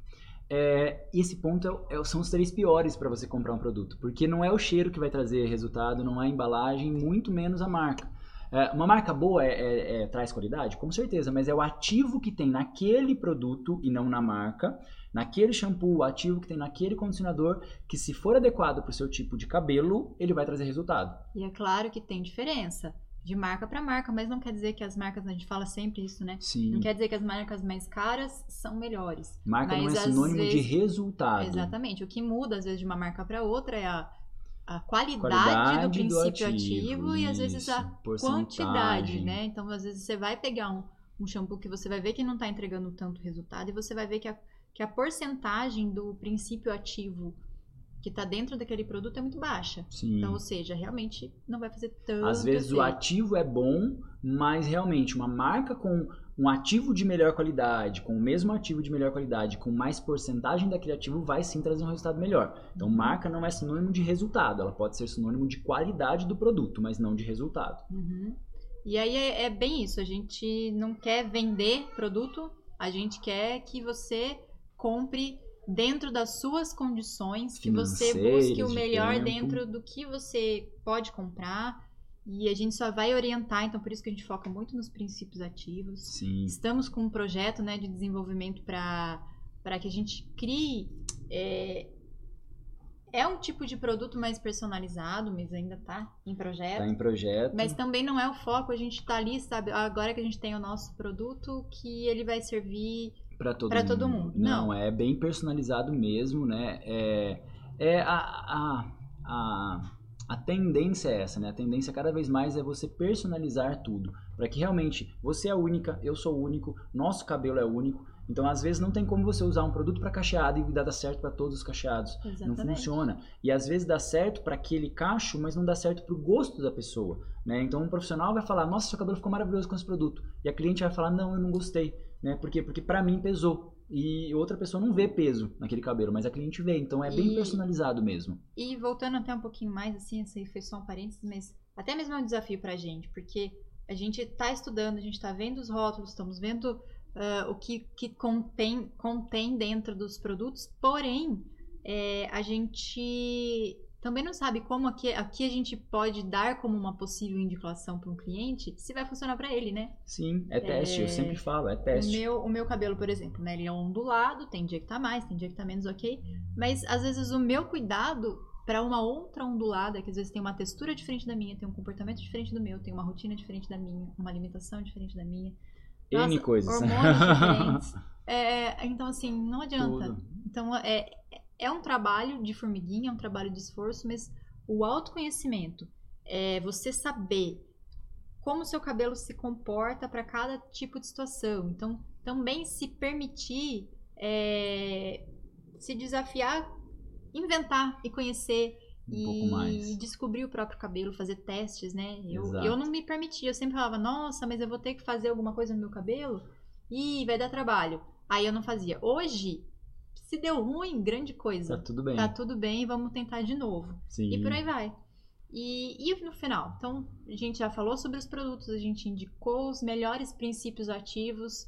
É, esse ponto é- é- são os três piores para você comprar um produto, porque não é o cheiro que vai trazer resultado, não é a embalagem, muito menos a marca. É, uma marca boa é- é- é- traz qualidade? Com certeza, mas é o ativo que tem naquele produto e não na marca, naquele shampoo, o ativo que tem naquele condicionador, que se for adequado para o seu tipo de cabelo, ele vai trazer resultado. E é claro que tem diferença de marca para marca, mas não quer dizer que as marcas, a gente fala sempre isso, né? Sim. Não quer dizer que as marcas mais caras são melhores. Marca não é mas sinônimo de vezes- resultado. Exatamente. O que muda, às vezes, de uma marca para outra é a, a qualidade, Qualidade do princípio ativo, e às vezes a quantidade, né? Então, às vezes, você vai pegar um, um shampoo que você vai ver que não está entregando tanto resultado e você vai ver que a, que a porcentagem do princípio ativo que está dentro daquele produto é muito baixa. Sim. Então, ou seja, realmente não vai fazer tanto. Às vezes o ativo é bom, mas realmente uma marca com um ativo de melhor qualidade, com o mesmo ativo de melhor qualidade, com mais porcentagem daquele ativo, vai sim trazer um resultado melhor. Então, marca não é sinônimo de resultado, ela pode ser sinônimo de qualidade do produto, mas não de resultado. Uhum. E aí é, é bem isso, a gente não quer vender produto, a gente quer que você compre dentro das suas condições, que você busque o de melhor tempo. dentro do que você pode comprar. E a gente só vai orientar, então por isso que a gente foca muito nos princípios ativos. Sim. Estamos com um projeto né, de desenvolvimento para que a gente crie. É, é um tipo de produto mais personalizado, mas ainda está em projeto. Tá em projeto. Mas também não é o foco, a gente tá ali, sabe? Agora que a gente tem o nosso produto, que ele vai servir. Pra todo, Pra mundo. todo mundo. Não, Não. é bem personalizado mesmo, né? É, é a, a, a, a tendência é essa, né? A tendência cada vez mais é você personalizar tudo. Para que realmente você é única, eu sou único, nosso cabelo é único. Então, às vezes, não tem como você usar um produto para cacheado e dar certo para todos os cacheados. Não Exatamente. funciona. E às vezes dá certo para aquele cacho, mas não dá certo para o gosto da pessoa. Né? Então um profissional vai falar, nossa, seu cabelo ficou maravilhoso com esse produto. E a cliente vai falar, não, eu não gostei. Né? Por quê? Porque para mim pesou. E outra pessoa não vê peso naquele cabelo, mas a cliente vê. Então é bem E- personalizado mesmo. E voltando até um pouquinho mais, assim, esse aí foi só um parênteses, mas até mesmo é um desafio pra gente, porque a gente tá estudando, a gente tá vendo os rótulos, estamos vendo ah, o que, que contém, contém dentro dos produtos, porém, é, a gente também não sabe como aqui, aqui a gente pode dar como uma possível indicação para um cliente, se vai funcionar para ele, né? Sim, é teste. Eu sempre falo, é O teste. meu, o meu cabelo, por exemplo, né? Ele é ondulado, tem dia que tá mais, tem dia que tá menos, ok. Mas às vezes o meu cuidado para uma outra ondulada, que às vezes tem uma textura diferente da minha, tem um comportamento diferente do meu, tem uma rotina diferente da minha, uma alimentação diferente da minha. N Nossa, coisas. Hormônios diferentes. É, então, assim, não adianta. Tudo. Então, é, é um trabalho de formiguinha, é um trabalho de esforço, mas o autoconhecimento é você saber como o seu cabelo se comporta para cada tipo de situação. Então, também se permitir é, se desafiar, inventar e conhecer Um e pouco mais. descobrir o próprio cabelo, fazer testes, né? Eu, Exato. eu não me permitia, eu sempre falava, nossa, mas eu vou ter que fazer alguma coisa no meu cabelo? Ih, vai dar trabalho. Aí eu não fazia. Hoje, se deu ruim, grande coisa. Tá tudo bem. Tá tudo bem, vamos tentar de novo. Sim. E por aí vai. E, e no final? Então, a gente já falou sobre os produtos, a gente indicou os melhores princípios ativos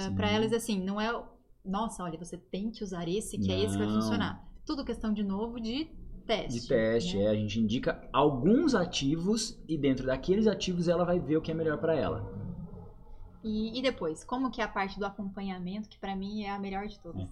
Sim. para elas, assim, não é, nossa, olha, você tem que usar esse, que é esse que vai Não. funcionar. Tudo questão, de novo, de teste. De teste, né? é. A gente indica alguns ativos e dentro daqueles ativos ela vai ver o que é melhor para ela. E, e depois, como que é a parte do acompanhamento, que pra mim é a melhor de todas.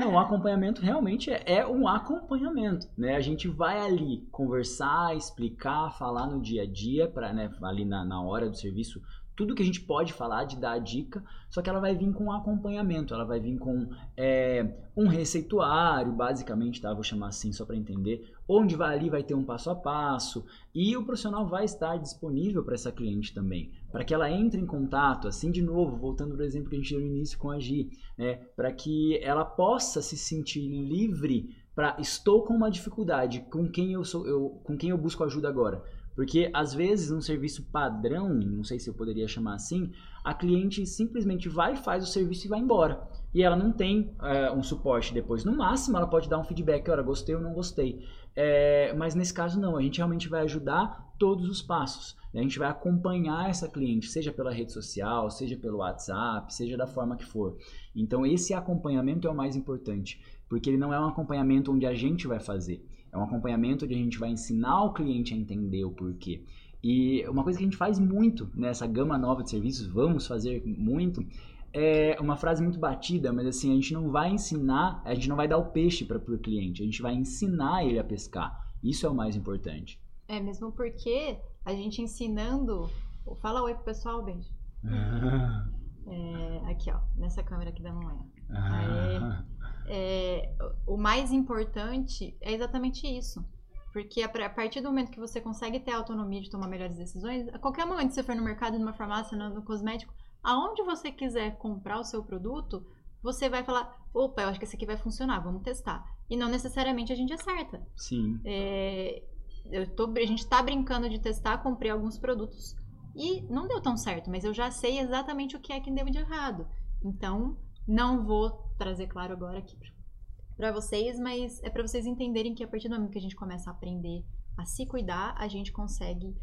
Não, o acompanhamento realmente é, é um acompanhamento, né? A gente vai ali conversar, explicar, falar no dia a dia, pra, né, ali na, na hora do serviço, tudo que a gente pode falar, de dar a dica, só que ela vai vir com acompanhamento, ela vai vir com é, um receituário, basicamente, tá? Vou chamar assim só para entender. Onde vai ali vai ter um passo a passo e o profissional vai estar disponível para essa cliente também, para que ela entre em contato, assim de novo, voltando do exemplo que a gente deu no início com a Gi, né? Para que ela possa se sentir livre para estou com uma dificuldade, com quem eu sou, eu, com quem eu busco ajuda agora. Porque às vezes um serviço padrão, não sei se eu poderia chamar assim, a cliente simplesmente vai, faz o serviço e vai embora. E ela não tem é, um suporte depois. No máximo, ela pode dar um feedback, olha, gostei ou não gostei. É, mas nesse caso não, a gente realmente vai ajudar todos os passos. A gente vai acompanhar essa cliente, seja pela rede social, seja pelo WhatsApp, seja da forma que for. Então esse acompanhamento é o mais importante, porque ele não é um acompanhamento onde a gente vai fazer. É um acompanhamento onde a gente vai ensinar o cliente a entender o porquê. E uma coisa que a gente faz muito nessa gama nova de serviços, vamos fazer muito, é uma frase muito batida, mas assim, a gente não vai ensinar, a gente não vai dar o peixe para o cliente, a gente vai ensinar ele a pescar. Isso é o mais importante. É, mesmo porque a gente ensinando. Fala oi pro pessoal, beijo. É, aqui, ó, nessa câmera aqui da mamãe. É, o mais importante é exatamente isso. Porque a partir do momento que você consegue ter a autonomia de tomar melhores decisões, a qualquer momento que você for no mercado, numa farmácia, no, no cosmético, aonde você quiser comprar o seu produto, você vai falar, opa, eu acho que esse aqui vai funcionar, vamos testar. E não necessariamente a gente acerta. Sim. É, eu tô, a gente tá brincando de testar, comprei alguns produtos e não deu tão certo, mas eu já sei exatamente o que é que deu de errado. Então, não vou trazer claro agora aqui para vocês, mas é para vocês entenderem que a partir do momento que a gente começa a aprender a se cuidar, a gente consegue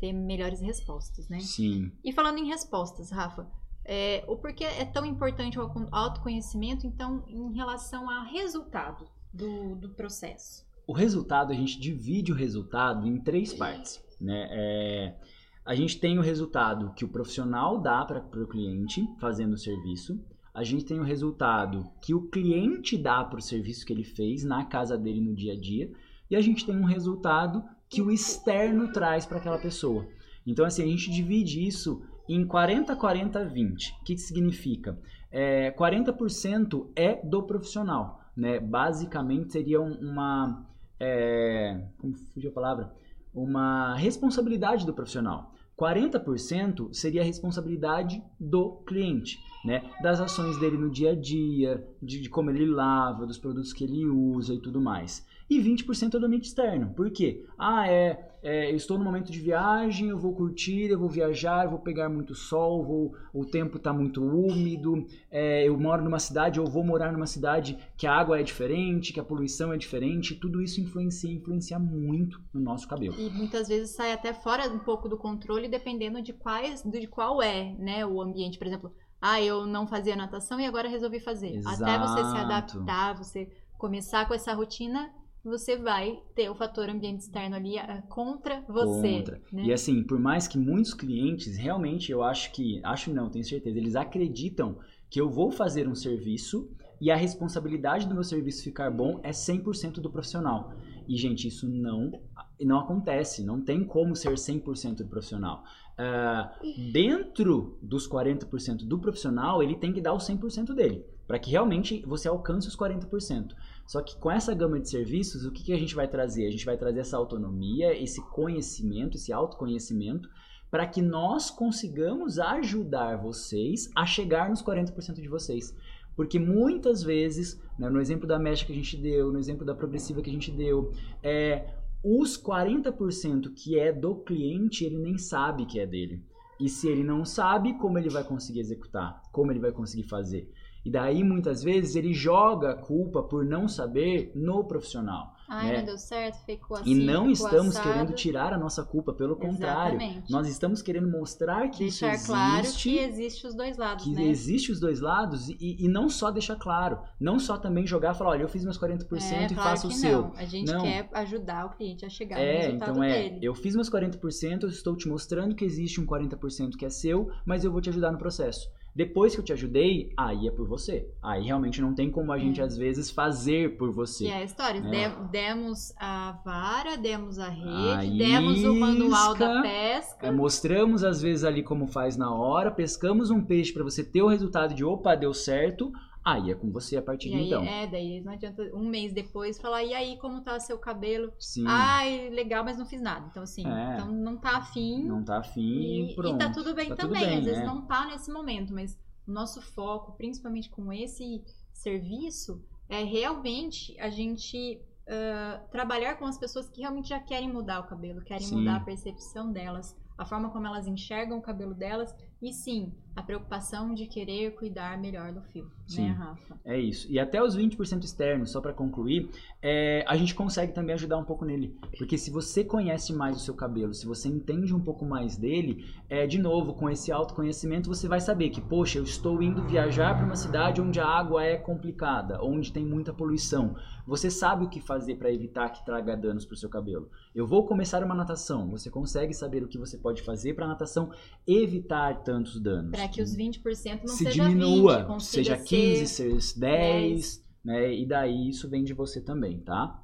ter melhores respostas, né? Sim. E falando em respostas, Rafa, é, o porquê é tão importante o autoconhecimento, então, em relação a resultado do, do processo? O resultado, a gente divide o resultado em três partes, né? É, a gente tem o resultado que o profissional dá para o cliente fazendo o serviço, a gente tem o resultado que o cliente dá para o serviço que ele fez na casa dele no dia a dia, e a gente tem um resultado que o externo traz para aquela pessoa. Então, assim, a gente divide isso em 40, 40, 20. O que, que significa? É, 40% é do profissional, né? Basicamente seria uma... É, como fugiu a palavra? Uma responsabilidade do profissional. 40% seria a responsabilidade do cliente, né? Das ações dele no dia a dia, de, de como ele lava, dos produtos que ele usa e tudo mais e 20% é do ambiente externo. Por quê? Ah, é, é, eu estou no momento de viagem, eu vou curtir, eu vou viajar, eu vou pegar muito sol, vou, o tempo está muito úmido, é, eu moro numa cidade, eu vou morar numa cidade que a água é diferente, que a poluição é diferente, tudo isso influencia, influencia muito no nosso cabelo. E muitas vezes sai até fora um pouco do controle, dependendo de, quais, de qual é né, o ambiente. Por exemplo, ah, eu não fazia natação e agora resolvi fazer. Exato. Até você se adaptar, você começar com essa rotina, você vai ter o fator ambiente externo ali uh, contra você. Contra. Né? E assim, por mais que muitos clientes, realmente eu acho que, acho não, tenho certeza, eles acreditam que eu vou fazer um serviço e a responsabilidade do meu serviço ficar bom é 100% do profissional. E, gente, isso não, não acontece, não tem como ser 100% do profissional. Uh, dentro dos 40% do profissional, ele tem que dar o 100% dele, para que realmente você alcance os 40%. Só que com essa gama de serviços, o que, que a gente vai trazer? A gente vai trazer essa autonomia, esse conhecimento, esse autoconhecimento, para que nós consigamos ajudar vocês a chegar nos 40% de vocês. Porque muitas vezes, né, no exemplo da mecha que a gente deu, no exemplo da progressiva que a gente deu, é, os 40% que é do cliente, ele nem sabe que é dele. E se ele não sabe, como ele vai conseguir executar? Como ele vai conseguir fazer? E daí, muitas vezes, ele joga a culpa por não saber no profissional. Ai, né? não deu certo, ficou assim. E não estamos assado. querendo tirar a nossa culpa, pelo contrário. Exatamente. Nós estamos querendo mostrar que Deixar isso claro existe. que existe os dois lados, que né? existe os dois lados e, e não só deixar claro, não só também jogar e falar, olha, eu fiz meus 40% é, e claro faço o seu. Não. A gente Não. quer ajudar o cliente a chegar no É, resultado então é, dele. eu fiz meus 40%, eu estou te mostrando que existe um 40% que é seu, mas eu vou te ajudar no processo. Depois que eu te ajudei, aí é por você. Aí realmente não tem como a gente, É. às vezes, fazer por você. E é a história. É. De- demos a vara, demos a rede, A demos o manual da isca, pesca. É, mostramos às vezes ali como faz na hora, pescamos um peixe para você ter o resultado de opa, deu certo. Aí é com você a partir E de aí, então. é, daí não adianta um mês depois falar, e aí, como tá seu cabelo? Sim, Ai, legal, mas não fiz nada. Então, assim, É. então não tá afim. não tá afim E, e e pronto. tá tudo bem Tá tudo também. bem, Às vezes é. não tá nesse momento, mas o nosso foco, principalmente com esse serviço, é realmente a gente ah, trabalhar com as pessoas que realmente já querem mudar o cabelo, querem Sim. mudar a percepção delas, a forma como elas enxergam o cabelo delas e sim, a preocupação de querer cuidar melhor do fio, Sim. né, Rafa? É isso. E até os 20% externos, só para concluir, é, a gente consegue também ajudar um pouco nele. Porque se você conhece mais o seu cabelo, se você entende um pouco mais dele, é, de novo, com esse autoconhecimento, você vai saber que, poxa, eu estou indo viajar para uma cidade onde a água é complicada, onde tem muita poluição. Você sabe o que fazer para evitar que traga danos para o seu cabelo. Eu vou começar uma natação. Você consegue saber o que você pode fazer para a natação evitar tantos danos. Para que os 20% não se seja diminua, 20, consiga seja 15, ser... seja 10, né? E daí isso vem de você também, tá?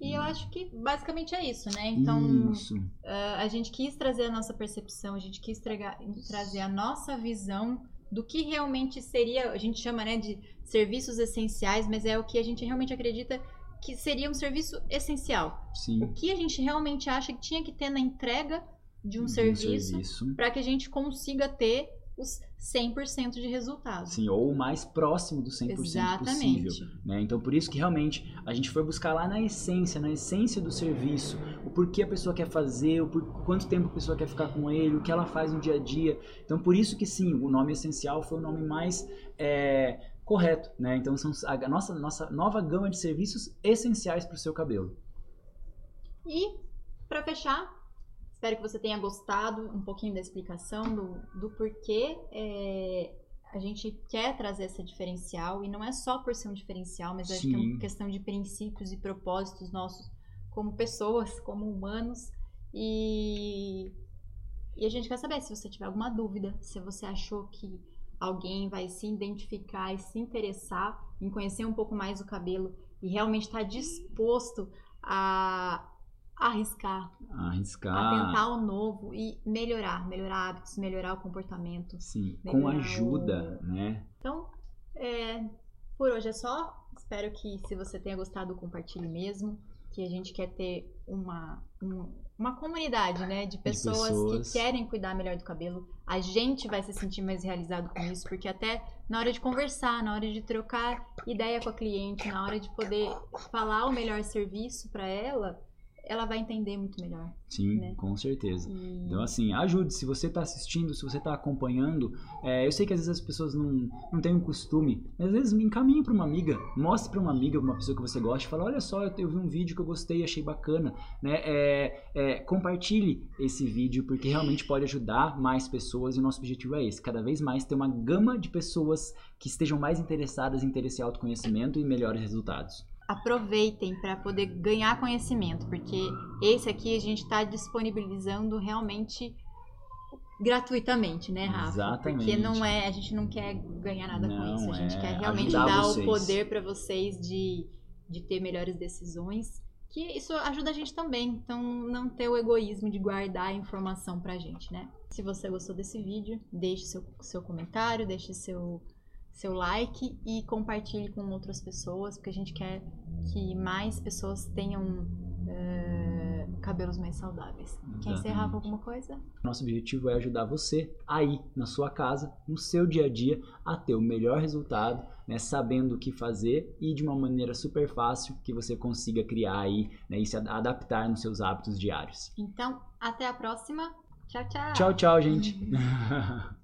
E eu acho que basicamente é isso, né? Então, isso. Uh, a gente quis trazer a nossa percepção, a gente quis traga- trazer a nossa visão do que realmente seria, a gente chama né, de serviços essenciais, mas é o que a gente realmente acredita que seria um serviço essencial. O Sim. que a gente realmente acha que tinha que ter na entrega de um, de serviço serviço. para que a gente consiga ter os 100% de resultado. Sim, ou o mais próximo do 100% Exatamente. possível. Né? Então, por isso que realmente a gente foi buscar lá na essência, na essência do serviço, o porquê a pessoa quer fazer, o por quanto tempo a pessoa quer ficar com ele, o que ela faz no dia a dia. Então, por isso que sim, o nome essencial foi o nome mais é, correto. Né? Então, são a nossa, nossa nova gama de serviços essenciais para o seu cabelo. E, para fechar, Espero que você tenha gostado um pouquinho da explicação do, do porquê é, a gente quer trazer essa diferencial. E não é só por ser um diferencial, mas acho que é uma questão de princípios e propósitos nossos como pessoas, como humanos. E, e a gente quer saber se você tiver alguma dúvida, se você achou que alguém vai se identificar e se interessar em conhecer um pouco mais o cabelo e realmente estar tá disposto a arriscar. Arriscar. A tentar o novo e melhorar, melhorar hábitos, melhorar o comportamento. Sim, com ajuda, o... né? Então, é, por hoje é só. Espero que se você tenha gostado, compartilhe mesmo. Que a gente quer ter uma, um, uma comunidade, né? De pessoas, de pessoas, que querem cuidar melhor do cabelo. A gente vai se sentir mais realizado com isso, porque até na hora de conversar, na hora de trocar ideia com a cliente, na hora de poder falar o melhor serviço para ela, ela vai entender muito melhor. Sim, né? com certeza. E... Então, assim, ajude. Se você está assistindo, se você está acompanhando, é, eu sei que às vezes as pessoas não, não têm um costume, mas às vezes me encaminhe para uma amiga, mostre para uma amiga, uma pessoa que você gosta, fala, olha só, eu, eu vi um vídeo que eu gostei, achei bacana, né? É, é, compartilhe esse vídeo, porque realmente pode ajudar mais pessoas e o nosso objetivo é esse, cada vez mais ter uma gama de pessoas que estejam mais interessadas em ter esse autoconhecimento e melhores resultados aproveitem para poder ganhar conhecimento, porque esse aqui a gente está disponibilizando realmente gratuitamente, né, Rafa? Exatamente. Porque não é, a gente não quer ganhar nada não, com isso, a gente é quer realmente dar vocês. o poder para vocês de, de ter melhores decisões, que isso ajuda a gente também, então não ter o egoísmo de guardar a informação pra gente, né? Se você gostou desse vídeo, deixe seu, seu comentário, deixe seu seu like e compartilhe com outras pessoas, porque a gente quer que mais pessoas tenham uh, cabelos mais saudáveis. Exatamente. Quer encerrar com alguma coisa? Nosso objetivo é ajudar você aí na sua casa, no seu dia a dia, a ter o melhor resultado, né, sabendo o que fazer e de uma maneira super fácil que você consiga criar aí né, e se adaptar nos seus hábitos diários. Então, até a próxima. Tchau, tchau. Tchau, tchau, gente.